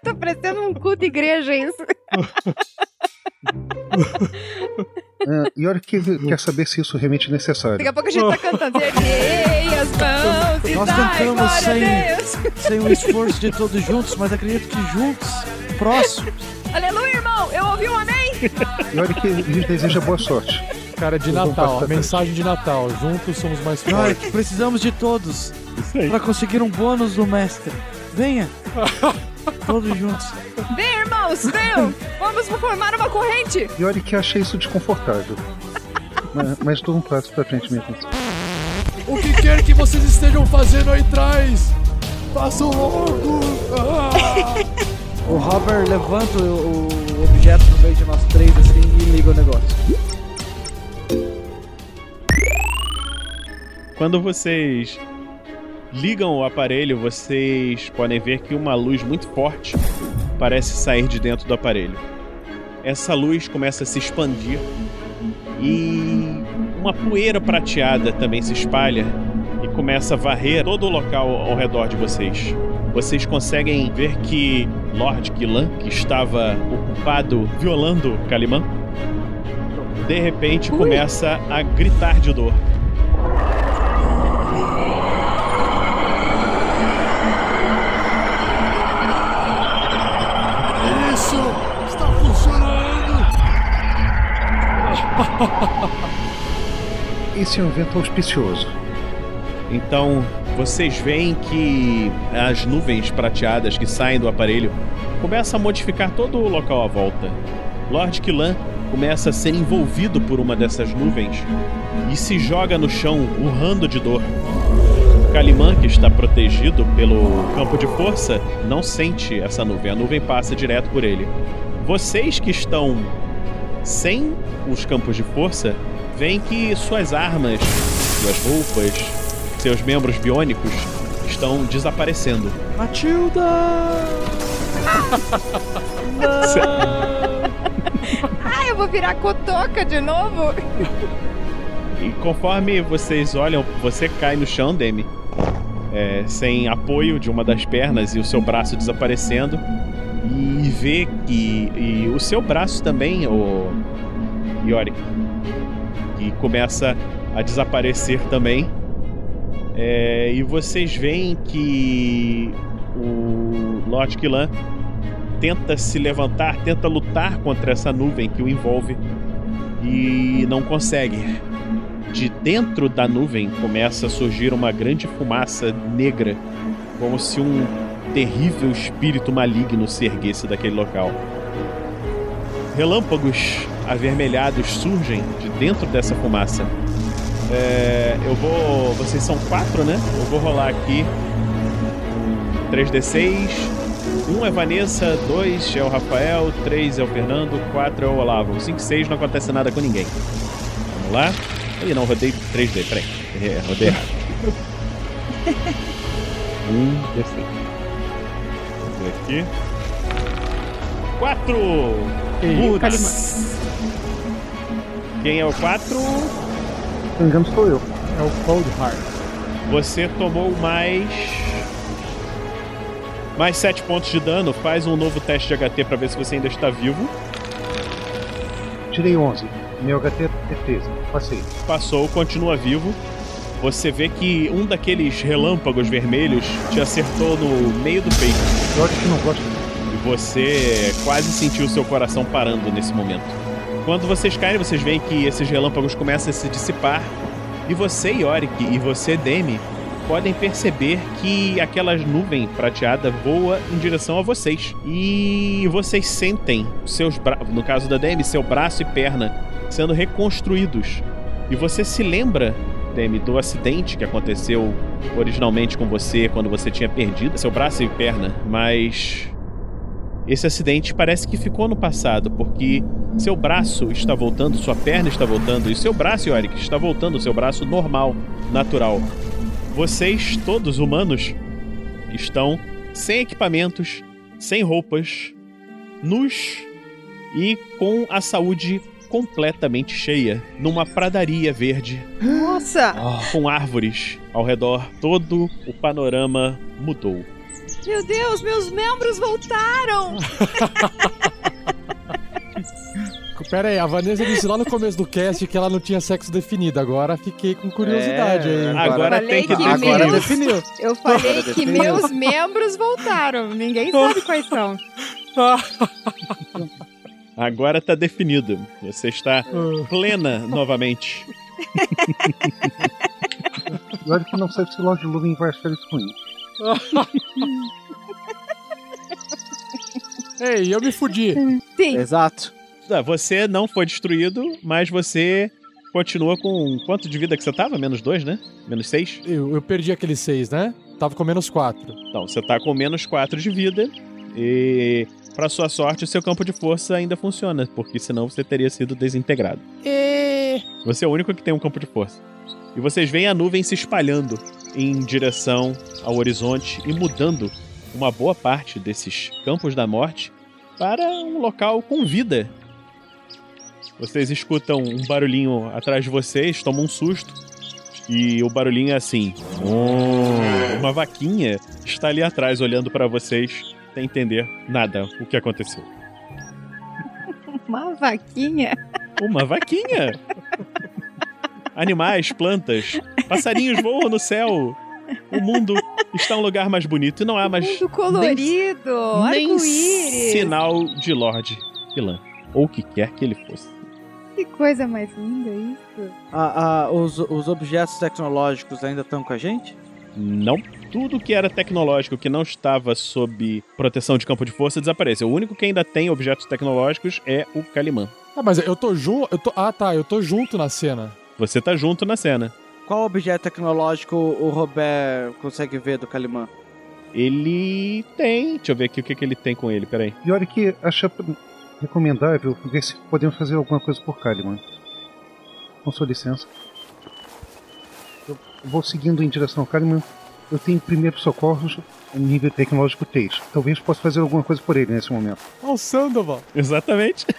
Tá parecendo um cu de igreja isso. Ah, e olha que quer saber se isso realmente é necessário. Daqui a pouco a gente tá cantando. Erguei as mãos e Nós dai glória sem-. Sem o esforço de todos juntos, mas acredito que juntos, próximos. Aleluia, irmão. Eu ouvi um amém. E olha que lhes deseja boa sorte. Cara, de Natal, mensagem de Natal. Juntos somos mais fortes. precisamos de todos para conseguir um bônus do mestre. Venha! Todos juntos. Vem, irmãos, venham. Vamos formar uma corrente. E olha que achei isso desconfortável. mas, mas dou um passo pra frente mesmo. O que quer que vocês estejam fazendo aí atrás? Façam logo! Ah! O Robert levanta o, o objeto no meio de nós três assim e liga o negócio. Quando vocês ligam o aparelho, vocês podem ver que uma luz muito forte parece sair de dentro do aparelho. Essa luz começa a se expandir e uma poeira prateada também se espalha e começa a varrer todo o local ao redor de vocês. Vocês conseguem ver que Lord Killan, que estava ocupado violando Kaliman, de repente começa a gritar de dor. Esse é um evento auspicioso. Então, vocês veem que as nuvens prateadas que saem do aparelho começam a modificar todo o local à volta. Lord Killan começa a ser envolvido por uma dessas nuvens e se joga no chão, urrando de dor. Kaliman, que está protegido pelo campo de força, não sente essa nuvem. A nuvem passa direto por ele. Vocês que estão sem os campos de força, veem que suas armas, suas roupas, seus membros biônicos estão desaparecendo. Matilda! Ah, eu vou virar cotoca de novo. E conforme vocês olham, você cai no chão, Demi, é, sem apoio de uma das pernas e o seu braço desaparecendo. E vê que. E o seu braço também, o Yorick, que começa a desaparecer também. É, e vocês veem que o Lord Killan tenta se levantar, tenta lutar contra essa nuvem que o envolve e não consegue. De dentro da nuvem começa a surgir uma grande fumaça negra, como se um terrível espírito maligno se erguesse daquele local. Relâmpagos avermelhados surgem de dentro dessa fumaça. É, eu vou. Vocês são quatro, né? Eu vou rolar aqui. 3D6. Um é Vanessa, dois é o Rafael, três é o Fernando, quatro é o Olavo. 5 e 6 não acontece nada com ninguém. Vamos lá. Ih, não, rodei 3D, peraí. É, rodei errado. um D6. Vamos ver aqui. Quatro! Putz. Quem é o quatro? Se não sou eu. É o Cold Heart. Você tomou mais. Mais 7 pontos de dano. Faz um novo teste de HT pra ver se você ainda está vivo. Tirei 11. Meu HT é 13. Passei. Passou, continua vivo. Você vê que um daqueles relâmpagos vermelhos te acertou no meio do peito. E olha que não gosto. E você quase sentiu seu coração parando nesse momento. Quando vocês caem, vocês veem que esses relâmpagos começam a se dissipar. E você, Yorick, e você, Demi, podem perceber que aquela nuvem prateada voa em direção a vocês. E vocês sentem seus braços, no caso da Demi, seu braço e perna sendo reconstruídos. E você se lembra, Demi, do acidente que aconteceu originalmente com você quando você tinha perdido seu braço e perna, mas esse acidente parece que ficou no passado, porque seu braço está voltando, sua perna está voltando, e seu braço, Yorick, está voltando, seu braço normal, natural. Vocês, todos humanos, estão sem equipamentos, sem roupas, nus e com a saúde completamente cheia, numa pradaria verde, Nossa! com árvores ao redor. Todo o panorama mudou. Meu Deus, meus membros voltaram! Pera aí, a Vanessa disse lá no começo do cast que ela não tinha sexo definido. Agora fiquei com curiosidade É, aí. agora- Agora tem que que definir. Agora Meu. definiu. Eu falei Agora que definiu. meus membros voltaram. Ninguém sabe quais são. Agora tá definido. Você está plena novamente. Olha que não sabe se Lord Lumen vai achar isso ruim. Ei, eu me fudi. Sim. Exato. Tá, Você não foi destruído, mas você continua com quanto de vida que você tava? Menos dois, né? Menos seis? Eu, eu perdi aqueles seis, né? Tava com menos quatro. Então, você tá com menos quatro de vida. E, pra sua sorte, o seu campo de força ainda funciona, porque senão você teria sido desintegrado. Você é o único que tem um campo de força. E vocês veem a nuvem se espalhando em direção ao horizonte e mudando uma boa parte desses campos da morte para um local com vida. Vocês escutam um barulhinho atrás de vocês, tomam um susto. E o barulhinho é assim: "Oh", uma vaquinha está ali atrás olhando para vocês sem entender nada o que aconteceu. Uma vaquinha. Uma vaquinha. Animais, plantas, passarinhos voam no céu. O mundo está um lugar mais bonito e não há mais Mundo colorido. nem Arco-íris. sinal de Lorde Ilan. Ou o que quer que ele fosse. Que coisa mais linda isso. Ah, ah, os, os objetos tecnológicos ainda estão com a gente? Não. Tudo que era tecnológico que não estava sob proteção de campo de força desapareceu. O único que ainda tem objetos tecnológicos é o Calimã. Ah, mas eu tô junto. Tô... Ah, tá. Eu tô junto na cena. Você tá junto na cena. Qual objeto tecnológico o Robert consegue ver do Calimã? Ele tem. Deixa eu ver aqui o que, que ele tem com ele, peraí. E olha que acha recomendável ver se podemos fazer alguma coisa por Kalimann. Com sua licença. Eu vou seguindo em direção ao Kalimann. Eu tenho primeiro socorros nível tecnológico 3. Talvez possa fazer alguma coisa por ele nesse momento. Olha o Sandoval. Exatamente.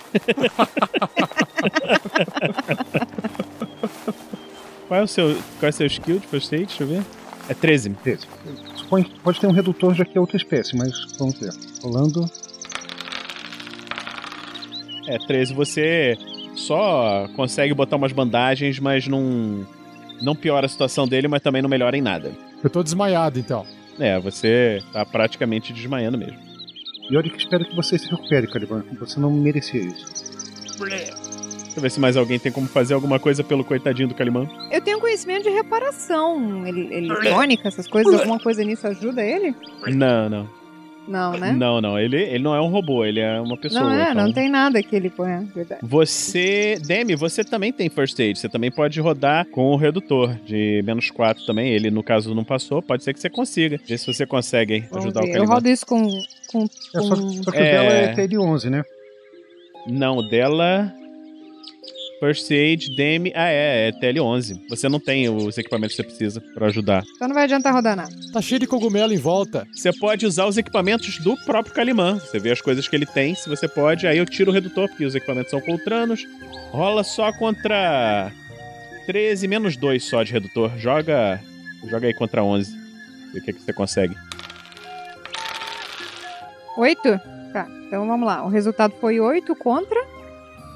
qual, é o seu, qual é o seu skill de first aid? Deixa eu ver. É 13. 13. Suponho que pode ter um redutor já que é outra espécie, mas vamos ver. Rolando. É, 13 você só consegue botar umas bandagens, mas não, não piora a situação dele, mas também não melhora em nada. Eu tô desmaiado, então. É, você tá praticamente desmaiando mesmo. E olha que espero que você se recupere, Caliban. Você não merecia isso. Deixa eu ver se mais alguém tem como fazer alguma coisa pelo coitadinho do Calimã. Eu tenho conhecimento de reparação ele- eletrônica, essas coisas. Alguma coisa nisso ajuda ele? Não, não. Não, né? Não, não. Ele, ele não é um robô, ele é uma pessoa. Não é, então. não tem nada que ele põe, é verdade. Você, Demi, você também tem first aid. Você também pode rodar com o redutor de menos 4 também. Ele, no caso, não passou. Pode ser que você consiga. Vê se você consegue hein, ajudar o ver. Eu rodo isso com. com, É, só, com- só que É. o dela é TL11, né? Não, o dela. First aid, Demi. Ah, é, é TL11. Você não tem os equipamentos que você precisa pra ajudar. Então não vai adiantar rodar nada. Tá cheio de cogumelo em volta. Você pode usar os equipamentos do próprio Calimã. Você vê as coisas que ele tem, se você pode. Aí eu tiro o redutor, porque os equipamentos são coltranos. Rola só contra 13 menos 2 só de redutor. Joga. Joga aí contra 11. Vê o que, que você consegue. Oito? Tá, então vamos lá. O resultado foi oito contra.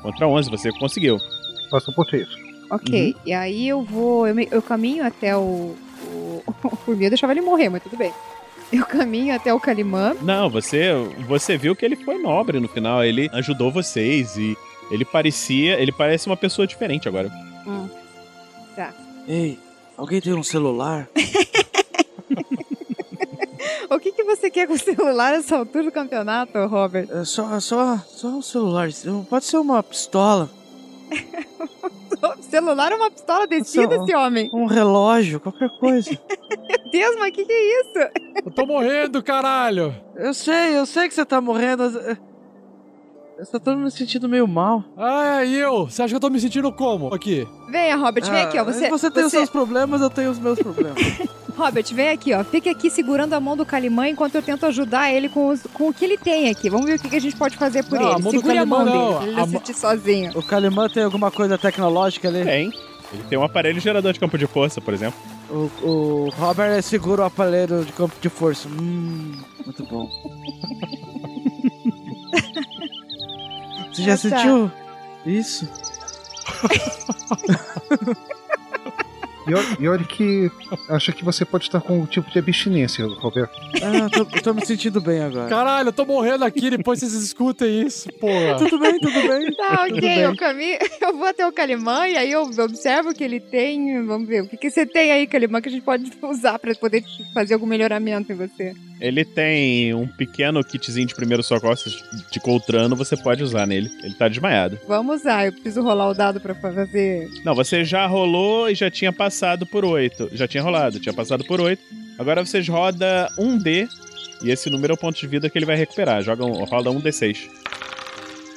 Contra 11, você conseguiu. Passa por 3. Ok. E aí eu vou. Eu, me- eu caminho até o. o por mim eu deixava ele morrer, mas tudo bem. Eu caminho até o Calimã. Não, você, você viu que ele foi nobre no final. Ele ajudou vocês e ele parecia. Ele parece uma pessoa diferente agora. Hum. Tá. Ei, alguém tem um celular? O que, que você quer com o celular nessa altura do campeonato, Robert? É só, só, só um celular. Pode ser uma pistola, celular é uma pistola descida, esse homem. um relógio, qualquer coisa. Meu Deus, mas o que, que é isso? Eu tô morrendo, caralho. eu sei, eu sei que você tá morrendo. Eu só tô me sentindo meio mal. Ah, e eu? Você acha que eu tô me sentindo como? Aqui. Venha, Robert, vem Ah, aqui, ó. Você, você tem os você- seus problemas, eu tenho os meus problemas. Robert, vem aqui, ó. Fica aqui segurando a mão do Calimã enquanto eu tento ajudar ele com, os- com o que ele tem aqui. Vamos ver o que, que a gente pode fazer por Não, a ele. mão do Segure a mão não, dele, pra ele a sozinho. o Calimã tem alguma coisa tecnológica ali? Tem. Ele tem um aparelho gerador de campo de força, por exemplo. O, o Robert segura o aparelho de campo de força. Hum, muito bom. Você já Ah, tá. sentiu? Isso. E olha, e olha que acha que você pode estar com algum tipo de abstinência, Roberto. Ah, tô, eu tô me sentindo bem agora. Caralho, eu tô morrendo aqui, depois vocês escutem isso, porra. Tudo bem, tudo bem. Tá, Tudo ok, bem. eu caminho. Eu vou até o Calimã e aí eu observo que ele tem. Vamos ver, o que, que você tem aí, Calimã, que a gente pode usar pra poder fazer algum melhoramento em você? Ele tem um pequeno kitzinho de primeiro socorro de coltrano, você pode usar nele. Ele tá desmaiado. Vamos usar, eu preciso rolar o dado pra fazer. Não, você já rolou e já tinha passado por 8. Já tinha rolado, tinha passado por 8. Agora vocês roda um D e esse número é o ponto de vida que ele vai recuperar. Joga um, roda um D6.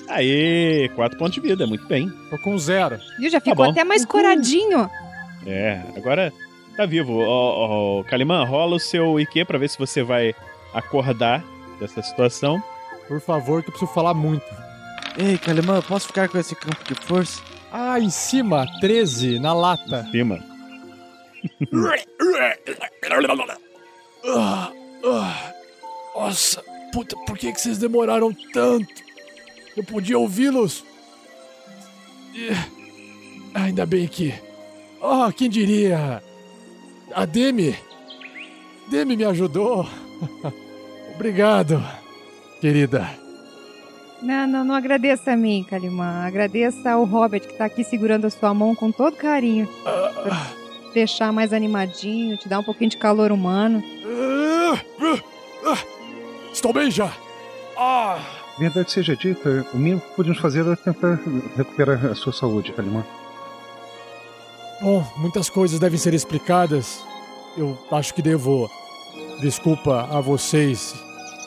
Aê, 4 pontos de vida, muito bem. Tô com zero. Viu? Já ficou bom. até mais coradinho. É, agora tá vivo. Ó, ó, Calimã, rola o seu IQ pra ver se você vai acordar dessa situação. Por favor, que eu preciso falar muito. Ei, Calimã, posso ficar com esse campo de força? Ah, em cima, 13, na lata. Cima. Ah, ah. Nossa, puta, por que, que vocês demoraram tanto? Eu podia ouvi-los. Ainda bem que. Oh, quem diria? A Demi. Demi me ajudou. Obrigado, querida. Não, não, não agradeça a mim, Calimã. Agradeça ao Robert que tá aqui segurando a sua mão com todo carinho. Ah, Deixar mais animadinho, te dar um pouquinho de calor humano. Estou bem já. Ah. Verdade seja dita, o mínimo que podemos fazer é tentar recuperar a sua saúde, Calimã. Bom, muitas coisas devem ser explicadas. Eu acho que devo desculpa a vocês,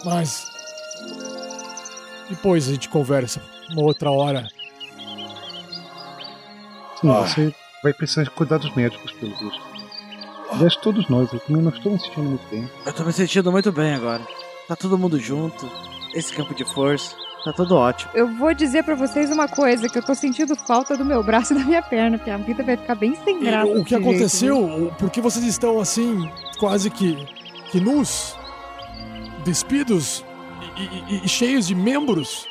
mas depois a gente conversa uma outra hora. Sim, Ah. você vai precisar de cuidados médicos, pelo visto. Aliás, todos nós, eu também não estou me sentindo muito bem. Eu tô me sentindo muito bem agora. Tá todo mundo junto. Esse campo de força. Tá tudo ótimo. Eu vou dizer pra vocês uma coisa, que eu tô sentindo falta do meu braço e da minha perna, porque a vida vai ficar bem sem E graça. o que jeito, aconteceu? viu? O- Por que vocês estão assim, quase que, que nus, despidos e, e- e cheios de membros?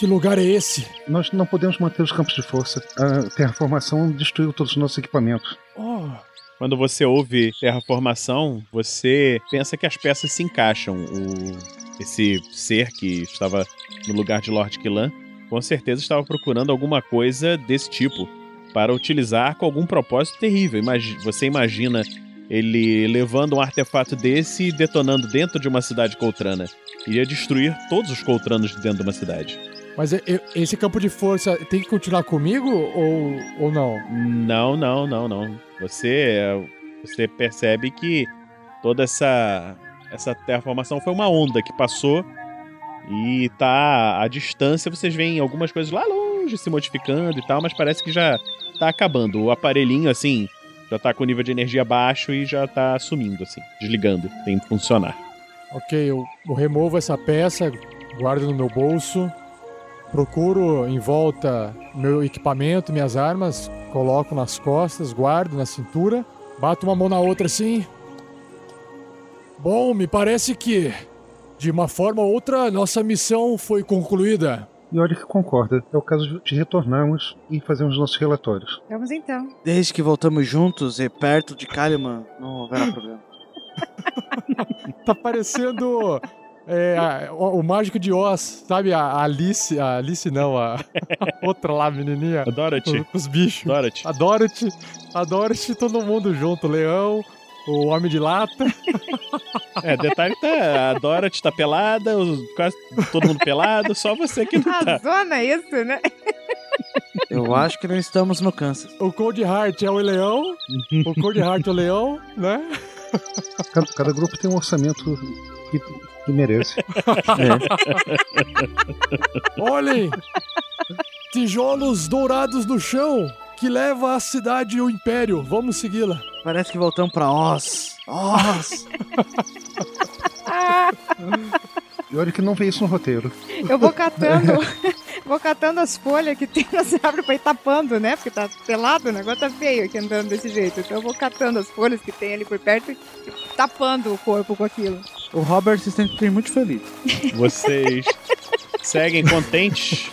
Que lugar é esse? Nós não podemos manter os campos de força. A terraformação destruiu todos os nossos equipamentos. Oh, Quando você ouve terraformação, você pensa que as peças se encaixam. O- esse ser que estava no lugar de Lord Killan, com certeza estava procurando alguma coisa desse tipo para utilizar com algum propósito terrível. Imagi- você imagina ele levando um artefato desse e detonando dentro de uma cidade coltrana. Iria destruir todos os coltranos de dentro de uma cidade. Mas esse campo de força tem que continuar comigo ou, ou não? Não, não, não, não. Você, você percebe que toda essa essa terraformação foi uma onda que passou e tá à distância. Vocês veem algumas coisas lá longe se modificando e tal, mas parece que já tá acabando. O aparelhinho assim já tá com o nível de energia baixo e já tá sumindo assim, desligando, tem que funcionar. Ok, eu removo essa peça, guardo no meu bolso, procuro em volta meu equipamento, minhas armas, coloco nas costas, guardo na cintura, bato uma mão na outra assim. Bom, me parece que, de uma forma ou outra, nossa missão foi concluída. E olha que concorda, é o caso de retornarmos e fazermos nossos relatórios. Vamos então. Desde que voltamos juntos e perto de Kaliman, não haverá problema. Tá parecendo é, a- o, o Mágico de Oz, sabe? A, a Alice, a Alice não, a, a outra lá, menininha, A Dorothy, com, com os bichos. Dorothy. A Dorothy, a Dorothy, todo mundo junto. O leão, o homem de lata. É, detalhe tá, a Dorothy tá pelada, os- quase todo mundo pelado, só você que não A tá. zona é isso, né? Eu acho que não estamos no Kansas. O Cold Heart é o leão. O Cold Heart é o leão, né? Cada, cada grupo tem um orçamento que, que merece. Olhem! Tijolos dourados no chão que leva à cidade e o império. Vamos segui-la. Parece que voltamos pra Oz. Oz! E olha que não vê isso no roteiro. eu vou catando. Vou catando as folhas que tem nas árvores pra ir tapando, né? Porque tá pelado, o negócio tá feio aqui andando desse jeito. Então eu vou catando as folhas que tem ali por perto e tapando o corpo com aquilo. O Robert se sente muito feliz. Vocês seguem contentes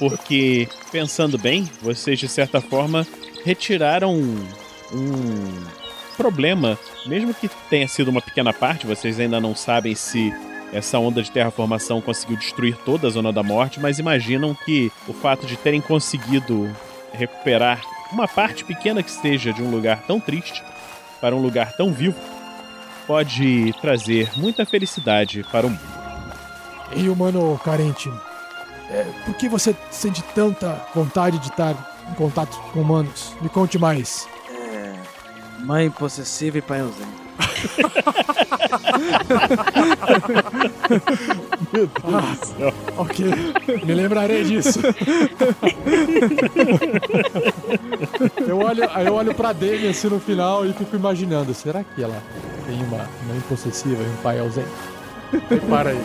Porque, pensando bem, vocês de certa forma retiraram um, um problema, mesmo que tenha sido uma pequena parte, vocês ainda não sabem se essa onda de terraformação conseguiu destruir toda a Zona da Morte, mas imaginam que o fato de terem conseguido recuperar uma parte pequena que seja de um lugar tão triste para um lugar tão vivo pode trazer muita felicidade para o mundo. Ei, humano carente, é, por que você sente tanta vontade de estar em contato com humanos? Me conte mais. É, mãe possessiva e pai ausente. Ah. Ok, me lembrarei disso. eu olho, eu olho pra Demi assim no final e fico imaginando, será que ela tem uma mãe possessiva e um pai ausente? Para aí.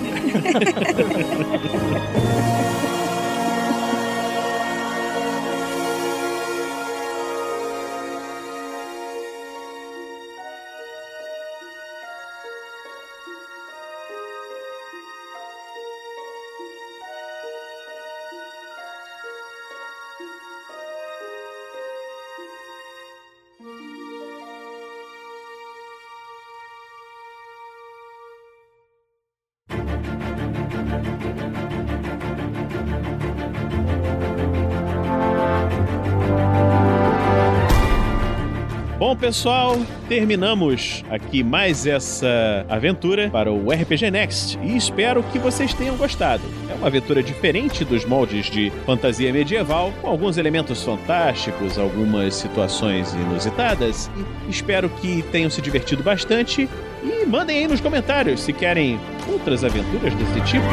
Bom, pessoal, terminamos aqui mais essa aventura para o RPG Next e espero que vocês tenham gostado. É uma aventura diferente dos moldes de fantasia medieval, com alguns elementos fantásticos, algumas situações inusitadas. E espero que tenham se divertido bastante e mandem aí nos comentários se querem outras aventuras desse tipo.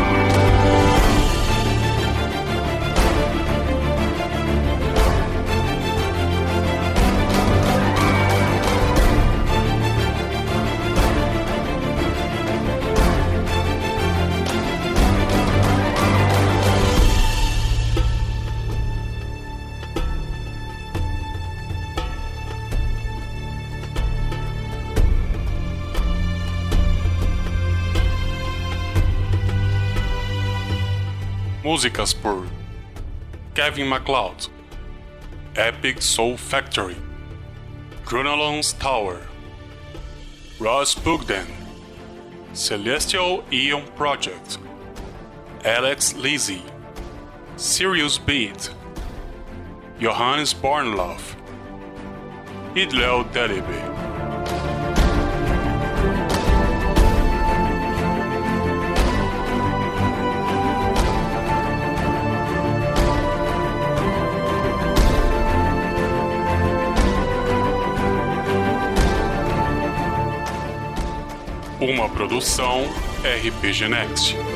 Músicas por Kevin MacLeod, Epic Soul Factory, Grunalon's Tower, Ross Bugden, Celestial Eon Project, Alex Lizzie, Sirius Beat, Johannes Bornloff, Idleo Delibe. Produção RPG Next.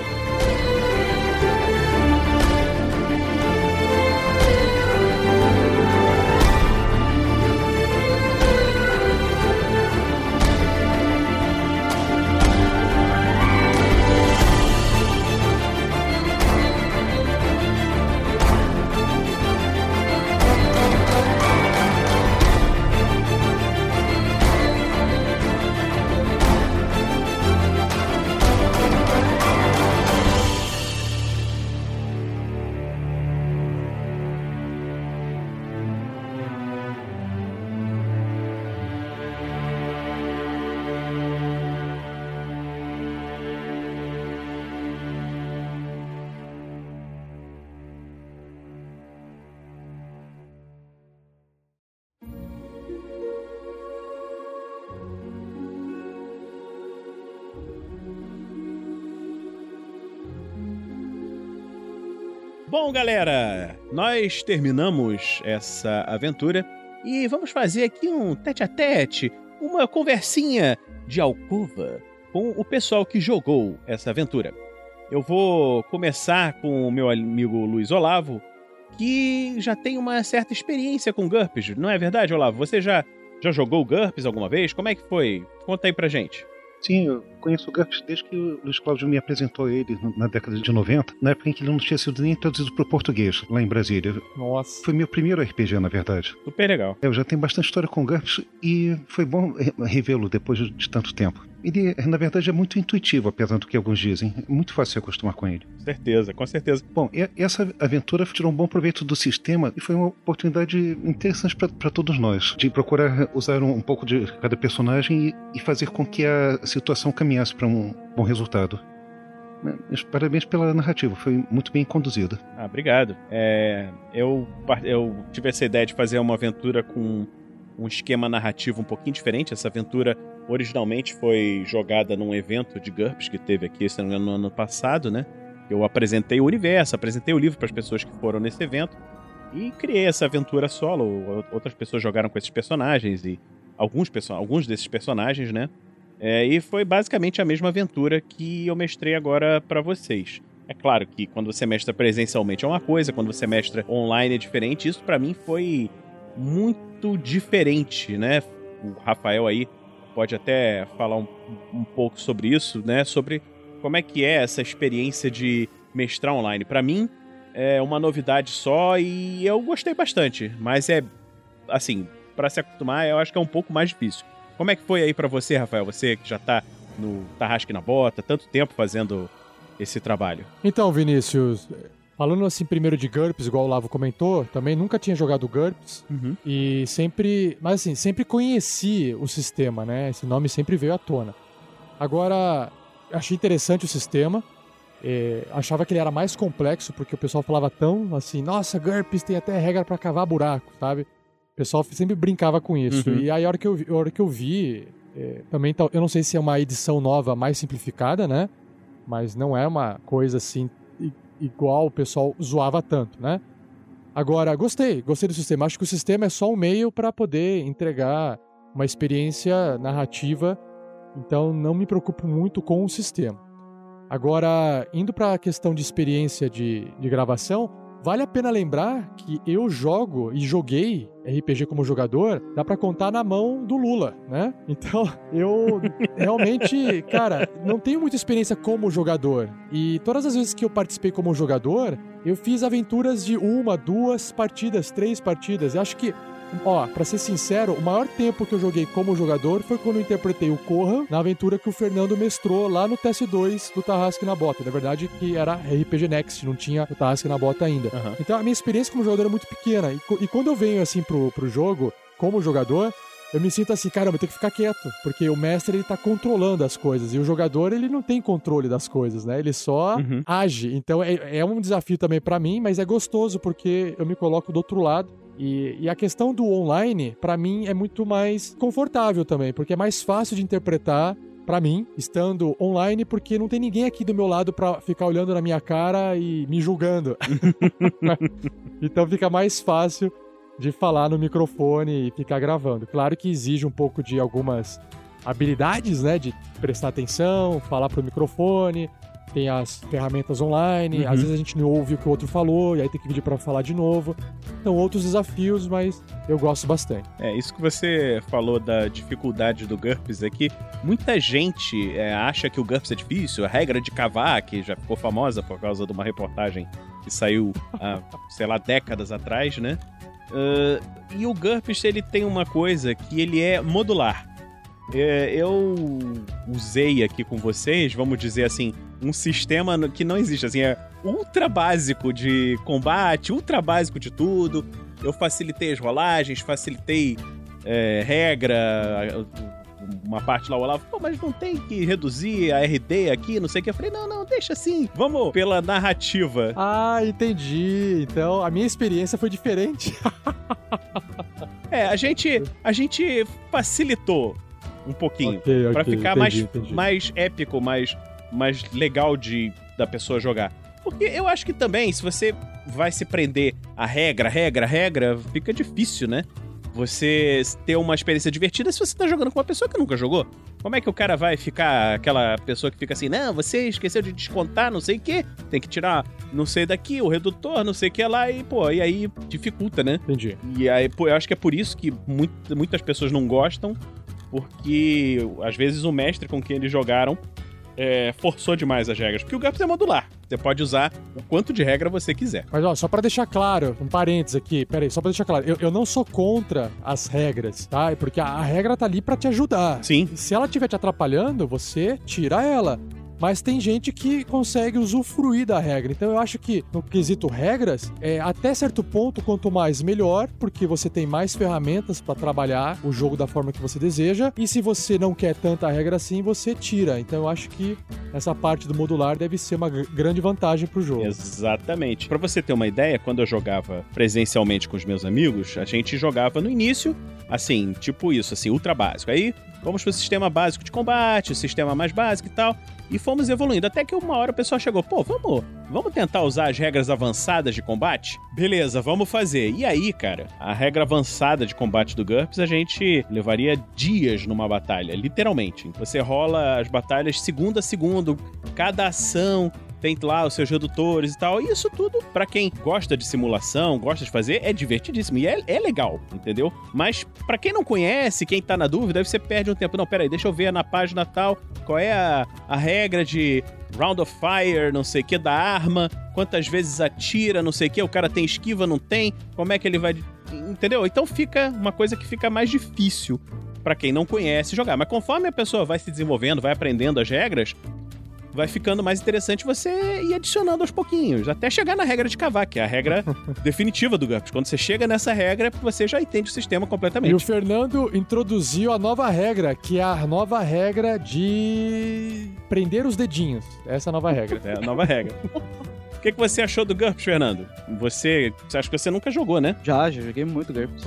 Bom, galera, nós terminamos essa aventura e vamos fazer aqui um tete a tete, uma conversinha de alcova com o pessoal que jogou essa aventura. Eu vou começar com o meu amigo Luiz Olavo, que já tem uma certa experiência com GURPS, não é verdade, Olavo? Você já, já jogou GURPS alguma vez? Como é que foi? Conta aí pra gente. Sim, eu conheço o GURPS desde que o Luiz Cláudio me apresentou ele na década de 90, na época em que ele não tinha sido nem traduzido para o português, lá em Brasília. Nossa. Foi meu primeiro RPG, na verdade. Super legal. Eu já tenho bastante história com GURPS e foi bom revê-lo depois de tanto tempo. Ele, na verdade, é muito intuitivo, apesar do que alguns dizem. É muito fácil se acostumar com ele. Com certeza, com certeza. Bom, e- essa aventura tirou um bom proveito do sistema e foi uma oportunidade interessante para todos nós, de procurar usar um, um pouco de cada personagem e, e fazer com que a situação caminhasse para um bom resultado. Mas Parabéns pela narrativa, foi muito bem conduzida. Ah, obrigado. É, eu, eu tive essa ideia de fazer uma aventura com um esquema narrativo um pouquinho diferente. Essa aventura originalmente foi jogada num evento de GURPS que teve aqui, se não me engano, no ano passado, né? Eu apresentei o universo, apresentei o livro para as pessoas que foram nesse evento e criei essa aventura solo. Outras pessoas jogaram com esses personagens e alguns, alguns desses personagens, né? É, e foi basicamente a mesma aventura que eu mestrei agora para vocês. É claro que quando você mestra presencialmente é uma coisa, quando você mestra online é diferente. Isso pra mim foi muito diferente, né? O Rafael aí pode até falar um, um pouco sobre isso, né? Sobre como é que é essa experiência de mestrar online. Pra mim é uma novidade só e eu gostei bastante, mas é assim, pra se acostumar eu acho que é um pouco mais difícil. Como é que foi aí pra você, Rafael? Você que já tá no Tarrasque na Bota, tanto tempo fazendo esse trabalho. Então, Vinícius, falando assim primeiro de GURPS, igual o Lavo comentou, também nunca tinha jogado GURPS e sempre, mas assim, sempre conheci o sistema, né? Esse nome sempre veio à tona. Agora, achei interessante o sistema. eh, achava que ele era mais complexo porque o pessoal falava tão assim, nossa, GURPS tem até regra pra cavar buraco, sabe? O pessoal sempre brincava com isso. Uhum. E aí a hora que eu vi, hora que eu vi eh, também eu não sei se é uma edição nova mais simplificada, né? Mas não é uma coisa assim igual o pessoal zoava tanto, né? Agora, gostei, gostei do sistema. Acho que o sistema é só um meio para poder entregar uma experiência narrativa, então não me preocupo muito com o sistema. Agora, indo para a questão de experiência de, de gravação, vale a pena lembrar que eu jogo e joguei RPG como jogador, dá pra contar na mão do Lula, né? Então, eu realmente, cara, não tenho muita experiência como jogador. E todas as vezes que eu participei como jogador, eu fiz aventuras de uma, duas partidas, três partidas. Eu acho que Ó, pra ser sincero, o maior tempo que eu joguei como jogador foi quando eu interpretei o Corra na aventura que o Fernando mestrou lá no TS2 do Tarrasque na Bota. Na verdade, que era RPG Next, não tinha o Tarrasque na Bota ainda. Aham. Então a minha experiência como jogador é muito pequena. E, e quando eu venho assim pro, pro jogo, como jogador, eu me sinto assim, caramba, eu tenho que ficar quieto. Porque o mestre ele tá controlando as coisas. E o jogador, ele não tem controle das coisas, né? Ele só Uhum. age. Então é, é um desafio também pra mim, mas é gostoso porque eu me coloco do outro lado. E, e a questão do online, pra mim, é muito mais confortável também, porque é mais fácil de interpretar pra mim, estando online, porque não tem ninguém aqui do meu lado pra ficar olhando na minha cara e me julgando. então fica mais fácil de falar no microfone e ficar gravando. Claro que exige um pouco de algumas habilidades, né, de prestar atenção, falar pro microfone, tem as ferramentas online, Uhum. às vezes a gente não ouve o que o outro falou e aí tem que pedir pra falar de novo. Então outros desafios, mas eu gosto bastante. É, isso que você falou da dificuldade do GURPS é que muita gente é, acha que o GURPS é difícil, a regra de cavar, que já ficou famosa por causa de uma reportagem que saiu há, sei lá, décadas atrás, né? Ah, e o GURPS, ele tem uma coisa que ele é modular. É, eu usei aqui com vocês, vamos dizer assim, um sistema que não existe, assim, é ultra básico de combate, ultra básico de tudo. Eu facilitei as rolagens, facilitei é, regra, uma parte lá o Olavo, pô, mas não tem que reduzir a RD aqui, não sei o que. Eu falei, não, não, deixa assim, vamos pela narrativa. Ah, entendi. Então a minha experiência foi diferente. É, a gente, a gente facilitou um pouquinho. Ok, Pra ok, ficar entendi, mais, entendi. mais épico, mais, mais legal de da pessoa jogar. Porque eu acho que também, se você vai se prender a regra, regra, regra, fica difícil, né? Você ter uma experiência divertida se você tá jogando com uma pessoa que nunca jogou. Como é que o cara vai ficar aquela pessoa que fica assim, não, você esqueceu de descontar não sei o que, tem que tirar não sei daqui, o redutor, não sei o que lá, e pô, e aí dificulta, né? Entendi. E aí, pô, eu acho que é por isso que muito- muitas pessoas não gostam, porque às vezes o mestre com quem eles jogaram é, forçou demais as regras, porque o GURPS é modular. Você pode usar o quanto de regra você quiser. Mas ó, só pra deixar claro, um parênteses aqui, peraí, só pra deixar claro, eu, eu não sou contra as regras, tá? Porque a, a regra tá ali pra te ajudar. Sim. Se ela estiver te atrapalhando, você tira ela. Mas tem gente que consegue usufruir da regra. Então eu acho que no quesito regras, é, até certo ponto, quanto mais melhor, porque você tem mais ferramentas pra trabalhar o jogo da forma que você deseja. E se você não quer tanta regra assim, você tira. Então eu acho que essa parte do modular deve ser uma gr- grande vantagem pro jogo. Exatamente. Pra você ter uma ideia, quando eu jogava presencialmente com os meus amigos, a gente jogava no início, assim, tipo isso, assim, ultra básico. Aí vamos pro sistema básico de combate, o sistema mais básico e tal. E fomos evoluindo. Até que uma hora o pessoal chegou, pô, vamos, vamos tentar usar as regras avançadas de combate? Beleza, vamos fazer. E aí, cara, a regra avançada de combate do GURPS, a gente levaria dias numa batalha, literalmente. Você rola as batalhas segundo a segundo, cada ação tem lá os seus redutores e tal. E isso tudo, pra quem gosta de simulação, gosta de fazer, é divertidíssimo. E é, é legal, entendeu? Mas pra quem não conhece, quem tá na dúvida, você perde um tempo. Não, peraí, deixa eu ver na página tal qual é a, a regra de round of fire, não sei o que, da arma, quantas vezes atira, não sei o que, o cara tem esquiva, não tem, como é que ele vai. Entendeu? Então fica uma coisa que fica mais difícil pra quem não conhece jogar. Mas conforme a pessoa vai se desenvolvendo, vai aprendendo as regras, vai ficando mais interessante você ir adicionando aos pouquinhos, até chegar na regra de cavar, que é a regra definitiva do GURPS. Quando você chega nessa regra, você já entende o sistema E o completamente. Fernando introduziu a nova regra, que é a nova regra de prender os dedinhos. Essa é a nova regra. É a nova regra. O que, que você achou do GURPS, Fernando? Você, você acha que você nunca jogou, né? Já, já joguei muito GURPS.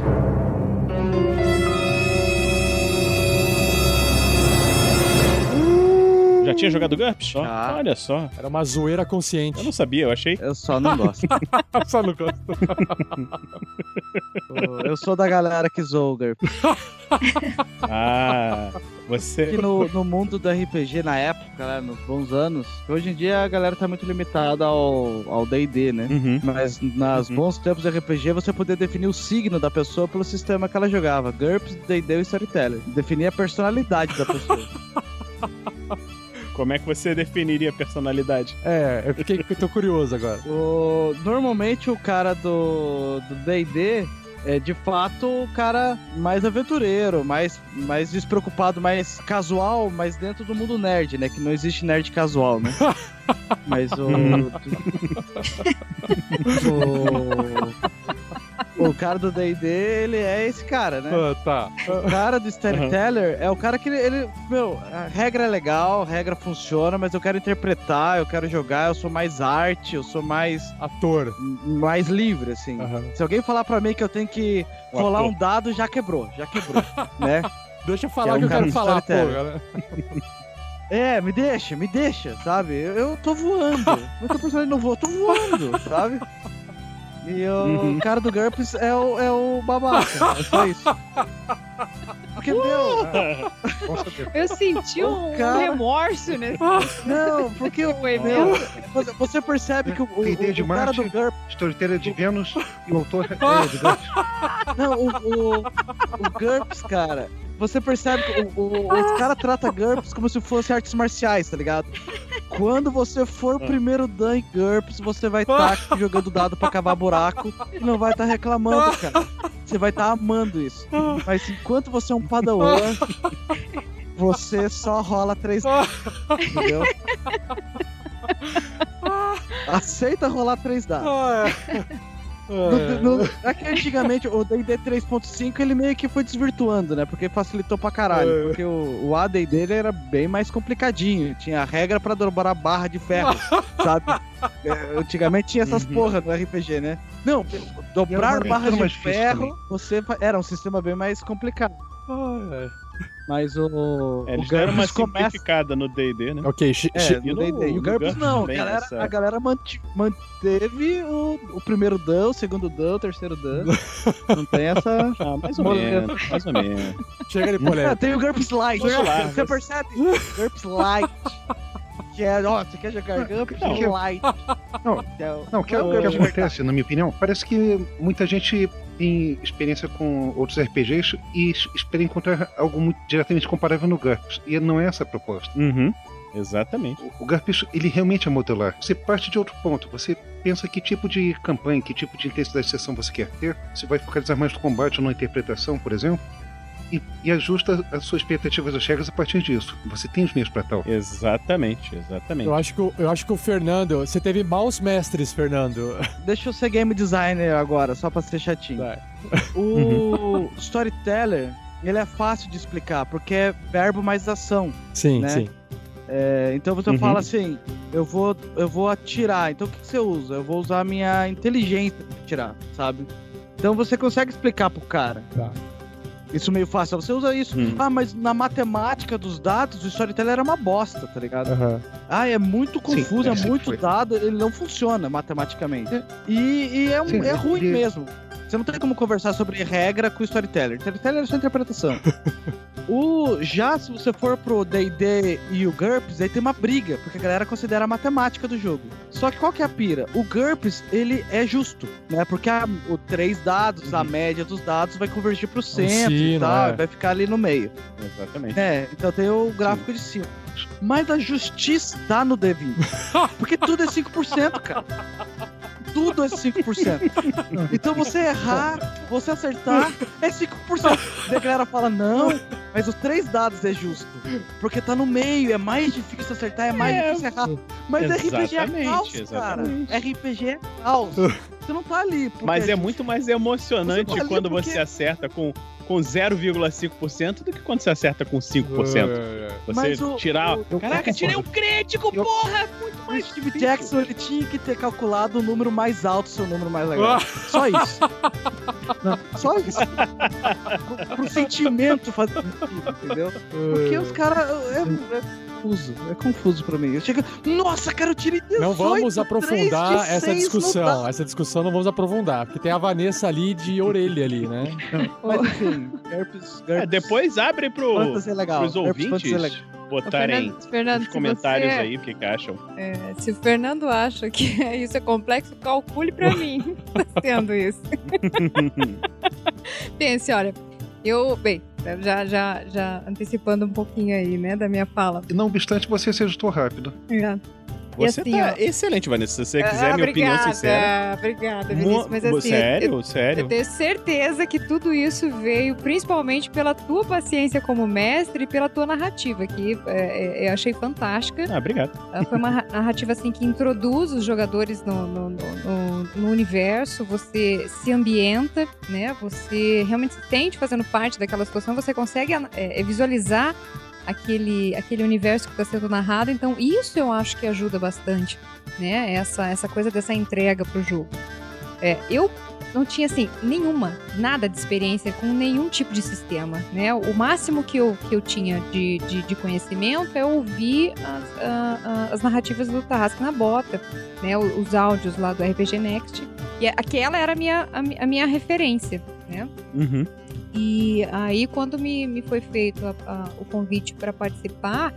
Tinha jogado GURPS? Só? Já. Olha só. Era uma zoeira consciente. Eu não sabia, eu achei. Eu só não gosto. Só não gosto. eu sou da galera que zoa o GURPS. Ah, você. que no, no mundo do RPG na época, né, nos bons anos, hoje em dia a galera tá muito limitada ao ao D&D, né? Uhum. Mas nas Uhum. bons tempos de RPG você podia definir o signo da pessoa pelo sistema que ela jogava. GURPS, D&D e Storyteller. Definir a personalidade da pessoa. Como é que você definiria a personalidade? É, eu fiquei eu tô curioso agora. O- normalmente o cara do do D&D é de fato o cara mais aventureiro, mais, mais despreocupado, mais casual, mas dentro do mundo nerd, né? Que não existe nerd casual, né? Mas o. o, o cara do DD, ele é esse cara, né? Ah, tá. O cara do Storyteller é o cara que ele, ele- Meu, a regra é legal, a regra funciona, mas eu quero interpretar, eu quero jogar, eu sou mais arte, eu sou mais. Ator. mais livre, assim. Aham. Se alguém falar pra mim que eu tenho que O rolar ator. um dado, já quebrou, já quebrou, né? Deixa eu Que falar é o que eu quero falar, porra. né? É, me deixa, me deixa, sabe? Eu, eu tô voando. Mas tô personagem não voa, tô voando, sabe? E o Uhum. cara do GURPS é o, é o babaca. É só isso. Porque, meu. Eu senti um, O cara- remorso nesse Não, porque o meu, você- percebe que o, o, ideia de o cara do Marte. GURPS. Storyteller de Vênus e o autor é de Gantz. Não, o, o, o GURPS, cara. Você percebe que o, o, os caras tratam GURPS como se fosse artes marciais, tá ligado? Quando você for o primeiro Dan em GURPS, você vai estar jogando dado pra cavar buraco e não vai estar reclamando, cara. Você vai estar amando isso. Mas enquanto você é um padawan, você só rola três entendeu? Aceita rolar três dados. Ah, é. No, no, é que antigamente o D&D 3.5 ele meio que foi desvirtuando, né? Porque facilitou pra caralho. É. Porque o, o AD dele era bem mais complicadinho. Tinha a regra pra dobrar barra de ferro, sabe? É, antigamente tinha essas porra no RPG, né? Não, dobrar Uhum. Barra de ferro, também. você era um sistema bem mais complicado. Ah, Mas o, É, o eles deram uma GURPS começa simplificada no D&D, né? é. Ok, chi- é, no E D&D. E o GURPS GURPS não, a galera, essa- a galera manteve o, o primeiro Dan, o segundo Dan, o terceiro Dan. Não tem essa... Ah, mais ou menos, mais ou menos. chega de Ah, polêmica. tem o GURPS Light. Lá, você percebe? GURPS Light. Que é, ó, você quer jogar GURPS Não. Light. Não, Que é o- Não, que, o que acontece, na minha opinião, parece que muita gente tem experiência com outros RPGs e es- espera encontrar algo muito diretamente comparável no GURPS. E não é essa a proposta. Uhum. Exatamente. O Garpicho, ele realmente é modular. Você parte de outro ponto. Você pensa que tipo de campanha, que tipo de intensidade de sessão você quer ter. Você vai focalizar mais no combate ou na interpretação, por exemplo. E, e ajusta as suas expectativas das regras a partir disso. Você tem os meios para tal. Exatamente, exatamente. Eu acho, que, o- eu acho que o Fernando. Você teve maus mestres, Fernando. Deixa eu ser game designer agora, só pra ser chatinho. Vai. O storyteller, ele é fácil de explicar, porque é verbo mais ação. Sim, Né? sim. É, então você Uhum. fala assim, eu vou, eu vou atirar. Então o que, que você usa? Eu vou usar a minha inteligência pra atirar, sabe? Então você consegue explicar pro cara. Tá. Isso meio fácil. Você usa isso. Hum. Ah, mas na matemática dos dados, o storyteller era uma bosta, tá ligado? Aham. Ah, é muito confuso, Sim, é é, muito foi. dado, ele não funciona matematicamente. É. E, e é, um- Sim, é ruim mesmo. Você não tem como conversar sobre regra com o storyteller. Storyteller é sua interpretação. o, já se você for pro D&D e o GURPS, aí tem uma briga, porque a galera considera a matemática do jogo. Só que qual que é a pira? O GURPS, ele é justo, né? Porque a- o três dados, a média dos dados vai convergir pro centro e sino, tal, é. vai ficar ali no meio. Exatamente. É, então tem o gráfico de cima. Mas a justiça tá no D20. Porque tudo é 5%, cara. Tudo é 5%. Então você errar, você acertar, é 5%. Daí a galera fala, não, mas os três dados é justo. Porque tá no meio, é mais difícil acertar, é mais É, difícil errar. Mas RPG é exatamente, caos, cara. exatamente. RPG é caos. Você não tá ali. Mas é justo. muito mais emocionante Você tá quando porque- você acerta com, com 0,5% do que quando você acerta com 5%. Você Mas o- tirar. o- eu Caraca, tirei um crítico, Eu- porra! Muito O mais Steve difícil. Jackson ele tinha que ter calculado o número mais alto, seu número mais legal. Só isso. Não, só isso. Pro, pro sentimento fazer sentido, entendeu? Porque os caras. É, é confuso. É confuso pra mim. Eu chego. Nossa, cara, eu tirei 18, Não vamos aprofundar essa discussão. Essa discussão não vamos aprofundar, porque tem a Vanessa ali de orelha ali, né? Mas enfim, GURPS, É, depois abre pro, Fantasy é legal. pros ouvintes Fantasy é legal. Botarem Fernando, Fernando, nos se comentários você- aí o que, que acham. É, se o Fernando acha que isso é complexo, calcule pra mim. tá sendo isso. Pense, olha, eu, bem, já, já, já antecipando um pouquinho aí, né, da minha fala. E não obstante, você se ajustou rápido. É. Você assim, tá ó, excelente, Vanessa. Se você quiser ah, minha opinião sincera. Obrigada, Vinícius. Mas assim, sério? eu, sério? eu tenho certeza que tudo isso veio principalmente pela tua paciência como mestre e pela tua narrativa, que é, é, eu achei fantástica. Ah, obrigado. Foi uma ra- narrativa assim que introduz os jogadores no, no, no- no- no universo, você se ambienta, né? Você realmente se sente fazendo parte daquela situação, você consegue é, é, visualizar aquele, aquele universo que está sendo narrado. Então, isso eu acho que ajuda bastante, né? Essa, essa coisa dessa entrega pro jogo. É, eu não tinha, assim, nenhuma, nada de experiência com nenhum tipo de sistema, né? O máximo que eu, que eu tinha de, de, de conhecimento é ouvir as, a- a- as narrativas do Tarrasque na Bota, né? O- Os áudios lá do RPG Next. E a- aquela era a minha, a, a minha referência, né? Uhum. E aí, quando me, me foi feito a- a- o convite para participar,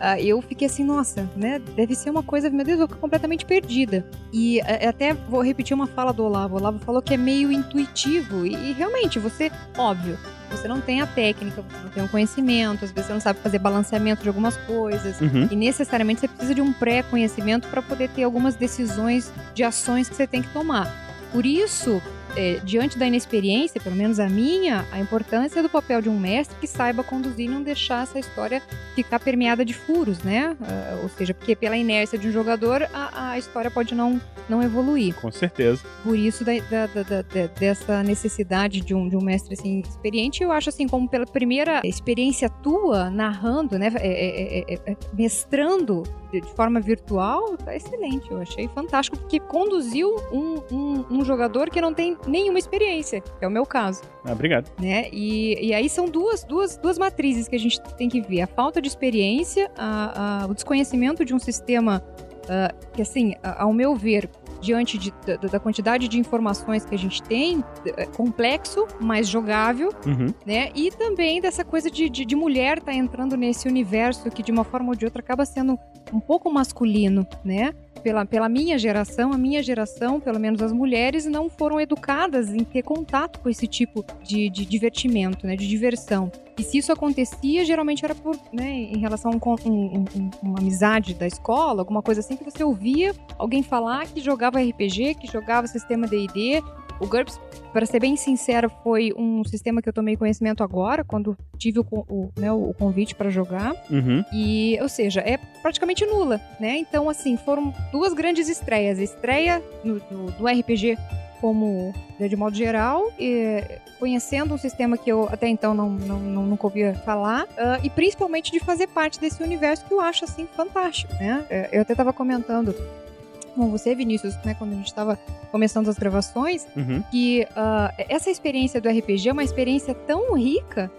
ah, eu fiquei assim, nossa, né? Deve ser uma coisa, meu Deus, eu tô completamente perdida. E eh, até vou repetir uma fala do Olavo. O Olavo falou que é meio intuitivo. E, e realmente, você, óbvio, você não tem a técnica, você não tem o conhecimento, às vezes você não sabe fazer balanceamento de algumas coisas. Uhum. E necessariamente você precisa de um pré-conhecimento para poder ter algumas decisões de ações que você tem que tomar. Por isso, é, diante da inexperiência, pelo menos a minha, a importância do papel de um mestre que saiba conduzir e não deixar essa história ficar permeada de furos, né? Ah, ou seja, porque pela inércia de um jogador, a, a história pode não, não evoluir. Com certeza. Por isso, da, da- da- da- da- dessa necessidade de um, de um mestre assim, experiente, eu acho assim, como pela primeira experiência tua, narrando, né? é- é- é- é- é- mestrando de, de forma virtual, tá excelente. Eu achei fantástico, porque conduziu um, um- um jogador que não tem nenhuma experiência, que é o meu caso Ah, obrigado. né? E, e aí são duas, duas, duas matrizes que a gente tem que ver: a falta de experiência, a- a- o desconhecimento de um sistema ah, que, assim, a- ao meu ver, diante de- da, da quantidade de informações que a gente tem, é complexo, mas jogável, Uhum. né? E também dessa coisa de, de, de mulher tá entrando nesse universo que, de uma forma ou de outra, acaba sendo um pouco masculino, né? Pela, pela minha geração, a minha geração, pelo menos as mulheres, não foram educadas em ter contato com esse tipo de, de divertimento, né, de diversão. E se isso acontecia, geralmente era por, né, em relação a um, um, um, uma amizade da escola, alguma coisa assim, que você ouvia alguém falar que jogava RPG, que jogava sistema D&D, o GURPS, para ser bem sincera, foi um sistema que eu tomei conhecimento agora, quando tive o, o, né, o convite para jogar. Uhum. E, ou seja, é praticamente nula, né? Então, assim, foram duas grandes estreias. A estreia no, do, do RPG como de modo geral, e, conhecendo um sistema que eu até então não, não, não nunca ouvia falar, uh, e principalmente de fazer parte desse universo que eu acho assim fantástico, né? É, eu até estava comentando com você, Vinícius, né, quando a gente estava começando as gravações, Uhum. que uh, essa experiência do RPG é uma experiência tão rica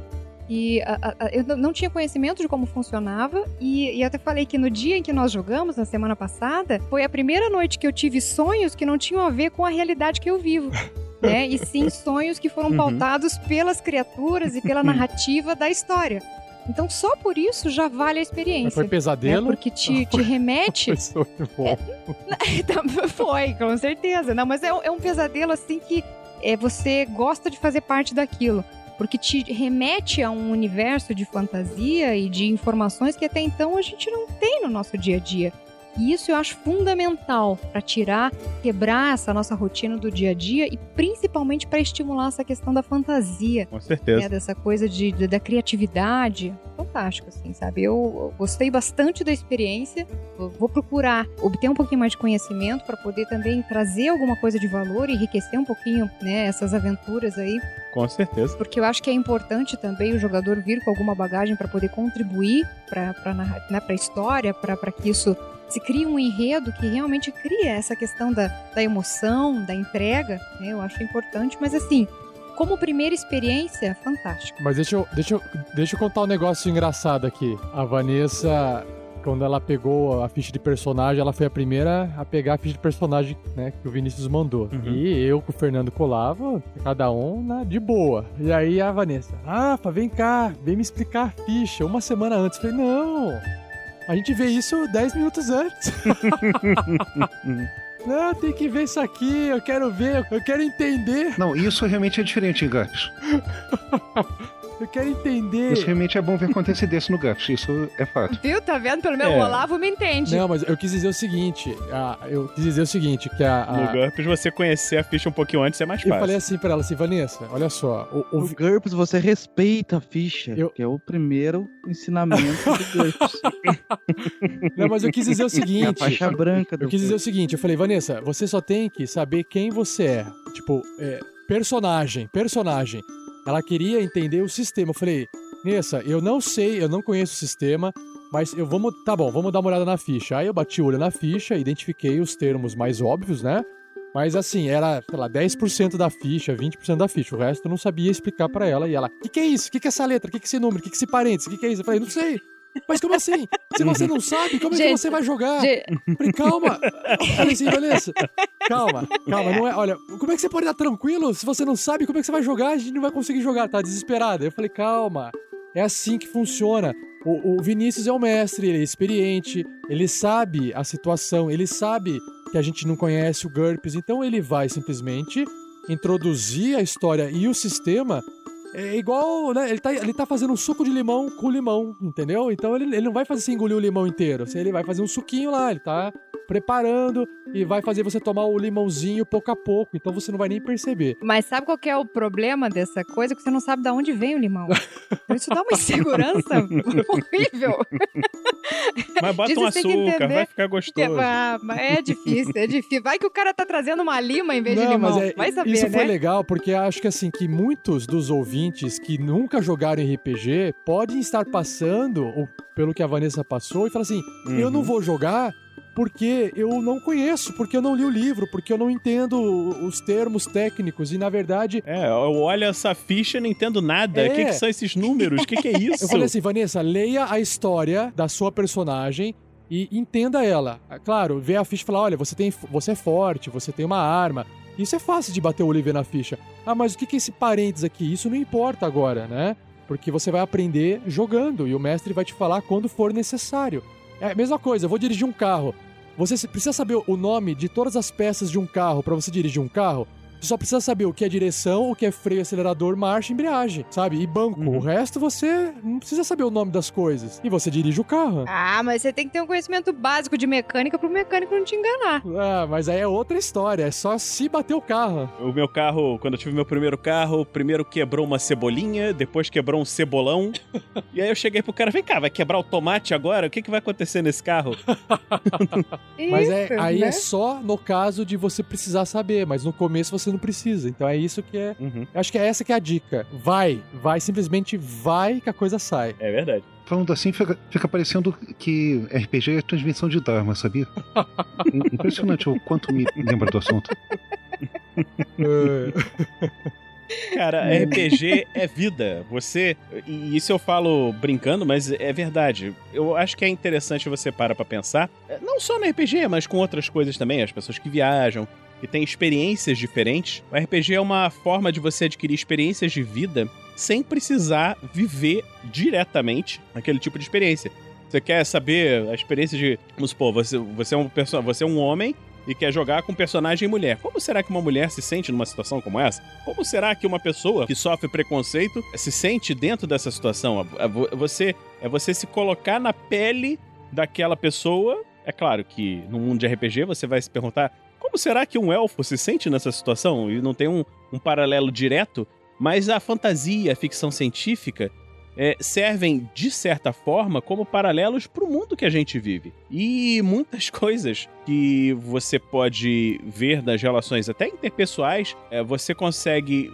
que uh, uh, eu não tinha conhecimento de como funcionava e, e até falei que no dia em que nós jogamos, na semana passada, foi a primeira noite que eu tive sonhos que não tinham a ver com a realidade que eu vivo. Né? E sim sonhos que foram Uhum. pautados pelas criaturas e pela narrativa da história. Então, só por isso já vale a Mas experiência. foi né? pesadelo? Porque te, te remete Foi bom. Então, Foi, com certeza. Não, mas é, um- é um pesadelo assim que é, você gosta de fazer parte daquilo. Porque te remete a um universo de fantasia e de informações que até então a gente não tem no nosso dia a dia. E isso eu acho fundamental para tirar, quebrar essa nossa rotina do dia a dia e principalmente para estimular essa questão da fantasia Com certeza. né, dessa coisa de, de- da criatividade. Fantástico, assim, sabe? Eu, eu gostei bastante da experiência. Eu vou procurar obter um pouquinho mais de conhecimento para poder também trazer alguma coisa de valor e enriquecer um pouquinho né, essas aventuras aí. Com certeza. Porque eu acho que é importante também o jogador vir com alguma bagagem para poder contribuir para né, a história, para que isso se crie um enredo que realmente cria essa questão da, da emoção, da entrega. né? Eu acho importante, mas assim, como primeira experiência, fantástico. Mas deixa eu, deixa, eu, deixa eu contar um negócio engraçado aqui. A Vanessa, quando ela pegou a ficha de personagem, ela foi a primeira a pegar a ficha de personagem né, que o Vinícius mandou. Uhum. E eu com o Fernando colava, cada um né, de boa. E aí a Vanessa, Rafa, vem cá, vem me explicar a ficha. Uma semana antes. Eu falei, não, a gente vê isso 10 minutos antes. Não, tem que ver isso aqui, eu quero ver, eu quero entender, Não, isso realmente é diferente GURPS. eu quero entender. Isso realmente é bom ver com antecedência no GURPS, isso é fato. Viu? Tá vendo? Pelo menos É. o Olavo me entende. Não, mas eu quis dizer o seguinte, a- eu quis dizer o seguinte, que a, a- No GURPS, você conhecer a ficha um pouquinho antes é mais eu fácil. falei assim pra ela, assim, Vanessa, olha só, o, o No GURPS você respeita a ficha, Eu- que é o primeiro ensinamento do GURPS. não, mas eu quis dizer o É a seguinte, faixa branca do eu quis dizer o seguinte, eu falei, Vanessa, você só tem que saber quem você é, tipo, é, personagem, personagem. Ela queria entender o sistema, eu falei, Vanessa, eu não sei, eu não conheço o sistema, mas eu vamos, tá bom, vamos dar uma olhada na ficha. Aí eu bati o olho na ficha, identifiquei os termos mais óbvios, né? Mas assim, era, sei lá, 10% da ficha, 20% da ficha. O resto eu não sabia explicar pra ela. E ela, o que, que é isso? O que, que é essa letra? O que, que é esse número? O que, que é esse parênteses? O que, que é isso? Eu falei, não sei. Mas como assim? Se você não sabe, como é que Gente, você vai jogar? Falei, calma. Falei assim, Vanessa, calma, calma, não é. Olha, como é que você pode estar tranquilo se você não sabe como é que você vai jogar? A gente não vai conseguir jogar, tá desesperada. Eu falei, calma, é assim que funciona. O, o Vinícius é o mestre, ele é experiente, ele sabe a situação, ele sabe que a gente não conhece o GURPS, então ele vai simplesmente introduzir a história e o sistema. É igual, né? Ele tá, ele tá fazendo um suco de limão com limão, entendeu? Então ele, ele não vai fazer assim, engolir o limão inteiro. Assim, Ele vai fazer um suquinho lá, ele tá preparando e vai fazer você tomar o limãozinho pouco a pouco. Então você não vai nem perceber. Mas sabe qual que é o problema dessa coisa? Que você não sabe de onde vem o limão. Isso dá uma insegurança horrível. Mas bota Disso um açúcar, vai ficar Porque, gostoso. mas é difícil, é difícil. Vai que o cara tá trazendo uma lima em vez de Não, limão. mas é- vai saber, isso né? foi legal porque acho que assim que muitos dos ouvintes que nunca jogaram RPG podem estar passando ou pelo que a Vanessa passou e falar assim: eu não Uhum. vou jogar porque eu não conheço, porque eu não li o livro, porque eu não entendo os termos técnicos e na verdade É, eu olho essa ficha e não entendo nada. O É. que, que são esses números? O que, que é isso? Eu falei assim, Vanessa, leia a história da sua personagem e entenda ela. Ah, Claro, vê a ficha e fala, olha, você, tem, você é forte, você tem uma arma. Isso é fácil de bater o olho e ver na ficha. Ah, mas o que que é esse parênteses aqui? Isso não importa agora, né? Porque você vai aprender jogando e o mestre vai te falar quando for necessário. É a mesma coisa, eu vou dirigir um carro. Você precisa saber o nome de todas as peças de um carro pra você dirigir um carro. Você só precisa saber o que é direção, o que é freio, acelerador, marcha e embreagem, sabe? E banco. O resto você não precisa saber o nome das coisas. E você dirige o carro. Ah, mas você tem que ter um conhecimento básico de mecânica pro mecânico não te enganar. Ah, mas aí é outra história. É só se bater o carro. O meu carro, quando eu tive meu primeiro carro, primeiro quebrou uma cebolinha, depois quebrou um cebolão. e aí eu cheguei pro cara, vem cá, vai quebrar o tomate agora? O que, que vai acontecer nesse carro? Mas é, aí né? é só no caso de você precisar saber, mas no começo você não precisa. Então é isso que é. Uhum. Eu acho que é essa que é a dica. Vai, vai, simplesmente vai que a coisa sai. É verdade. Falando assim, fica, fica parecendo que RPG é transmissão de Dharma, sabia? Im- Impressionante o quanto me lembra do assunto. Cara, RPG é vida. Você. E isso eu falo brincando, mas é verdade. Eu acho que é interessante você parar pra pensar. eh, Não só no RPG, mas com outras coisas também. As pessoas que viajam, que têm experiências diferentes. O RPG é uma forma de você adquirir experiências de vida sem precisar viver diretamente aquele tipo de experiência. Você quer saber a experiência de. Vamos supor, você, você, é, um você é um homem e quer jogar com personagem mulher. Como será que uma mulher se sente numa situação como essa? Como será que uma pessoa que sofre preconceito se sente dentro dessa situação? É vo- Você é você se colocar na pele daquela pessoa. É claro que no mundo de RPG você vai se perguntar como será que um elfo se sente nessa situação? E não tem um, um paralelo direto, mas a fantasia, a ficção científica é, servem, de certa forma, como paralelos para o mundo que a gente vive. E muitas coisas que você pode ver das relações, até interpessoais, é, você consegue.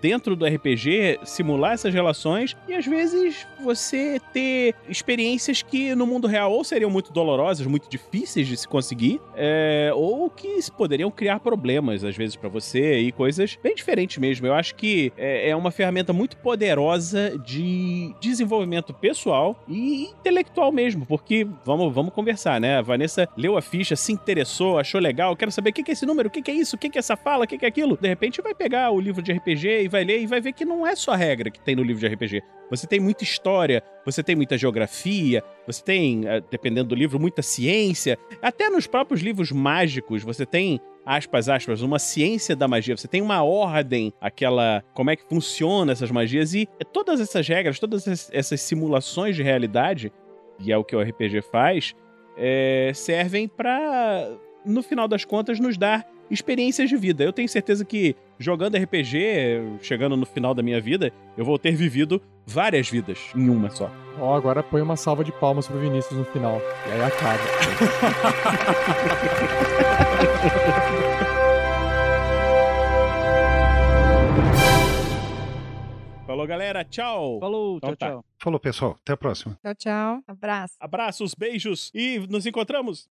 Dentro do RPG, simular essas relações e às vezes você ter experiências que no mundo real ou seriam muito dolorosas, muito difíceis de se conseguir, é, ou que poderiam criar problemas às vezes pra você e coisas bem diferentes mesmo. Eu acho que é, é uma ferramenta muito poderosa de desenvolvimento pessoal e intelectual mesmo, porque vamos, vamos conversar, né? A Vanessa leu a ficha, se interessou, achou legal, quero saber o que é esse número, o que é isso, o que é essa fala, o que é aquilo. De repente vai pegar o livro de RPG e vai ler e vai ver que não é só regra que tem no livro de RPG. Você tem muita história, você tem muita geografia, você tem, eh, dependendo do livro, muita ciência. Até nos próprios livros mágicos, você tem, aspas, aspas, uma ciência da magia. Você tem uma ordem, aquela. como é que funciona essas magias. E todas essas regras, todas essas- simulações de realidade, e é o que o RPG faz, eh, servem pra, no final das contas, nos dar experiências de vida. Eu tenho certeza que jogando RPG, chegando no final da minha vida, eu vou ter vivido várias vidas em uma só. Ó, agora põe uma salva de palmas pro Vinícius no final. E aí acaba. Falou, galera. Tchau. Falou, Então tchau, tá. tchau. Falou, pessoal. Até a próxima. Tchau, tchau. Abraço. Abraços, beijos e nos encontramos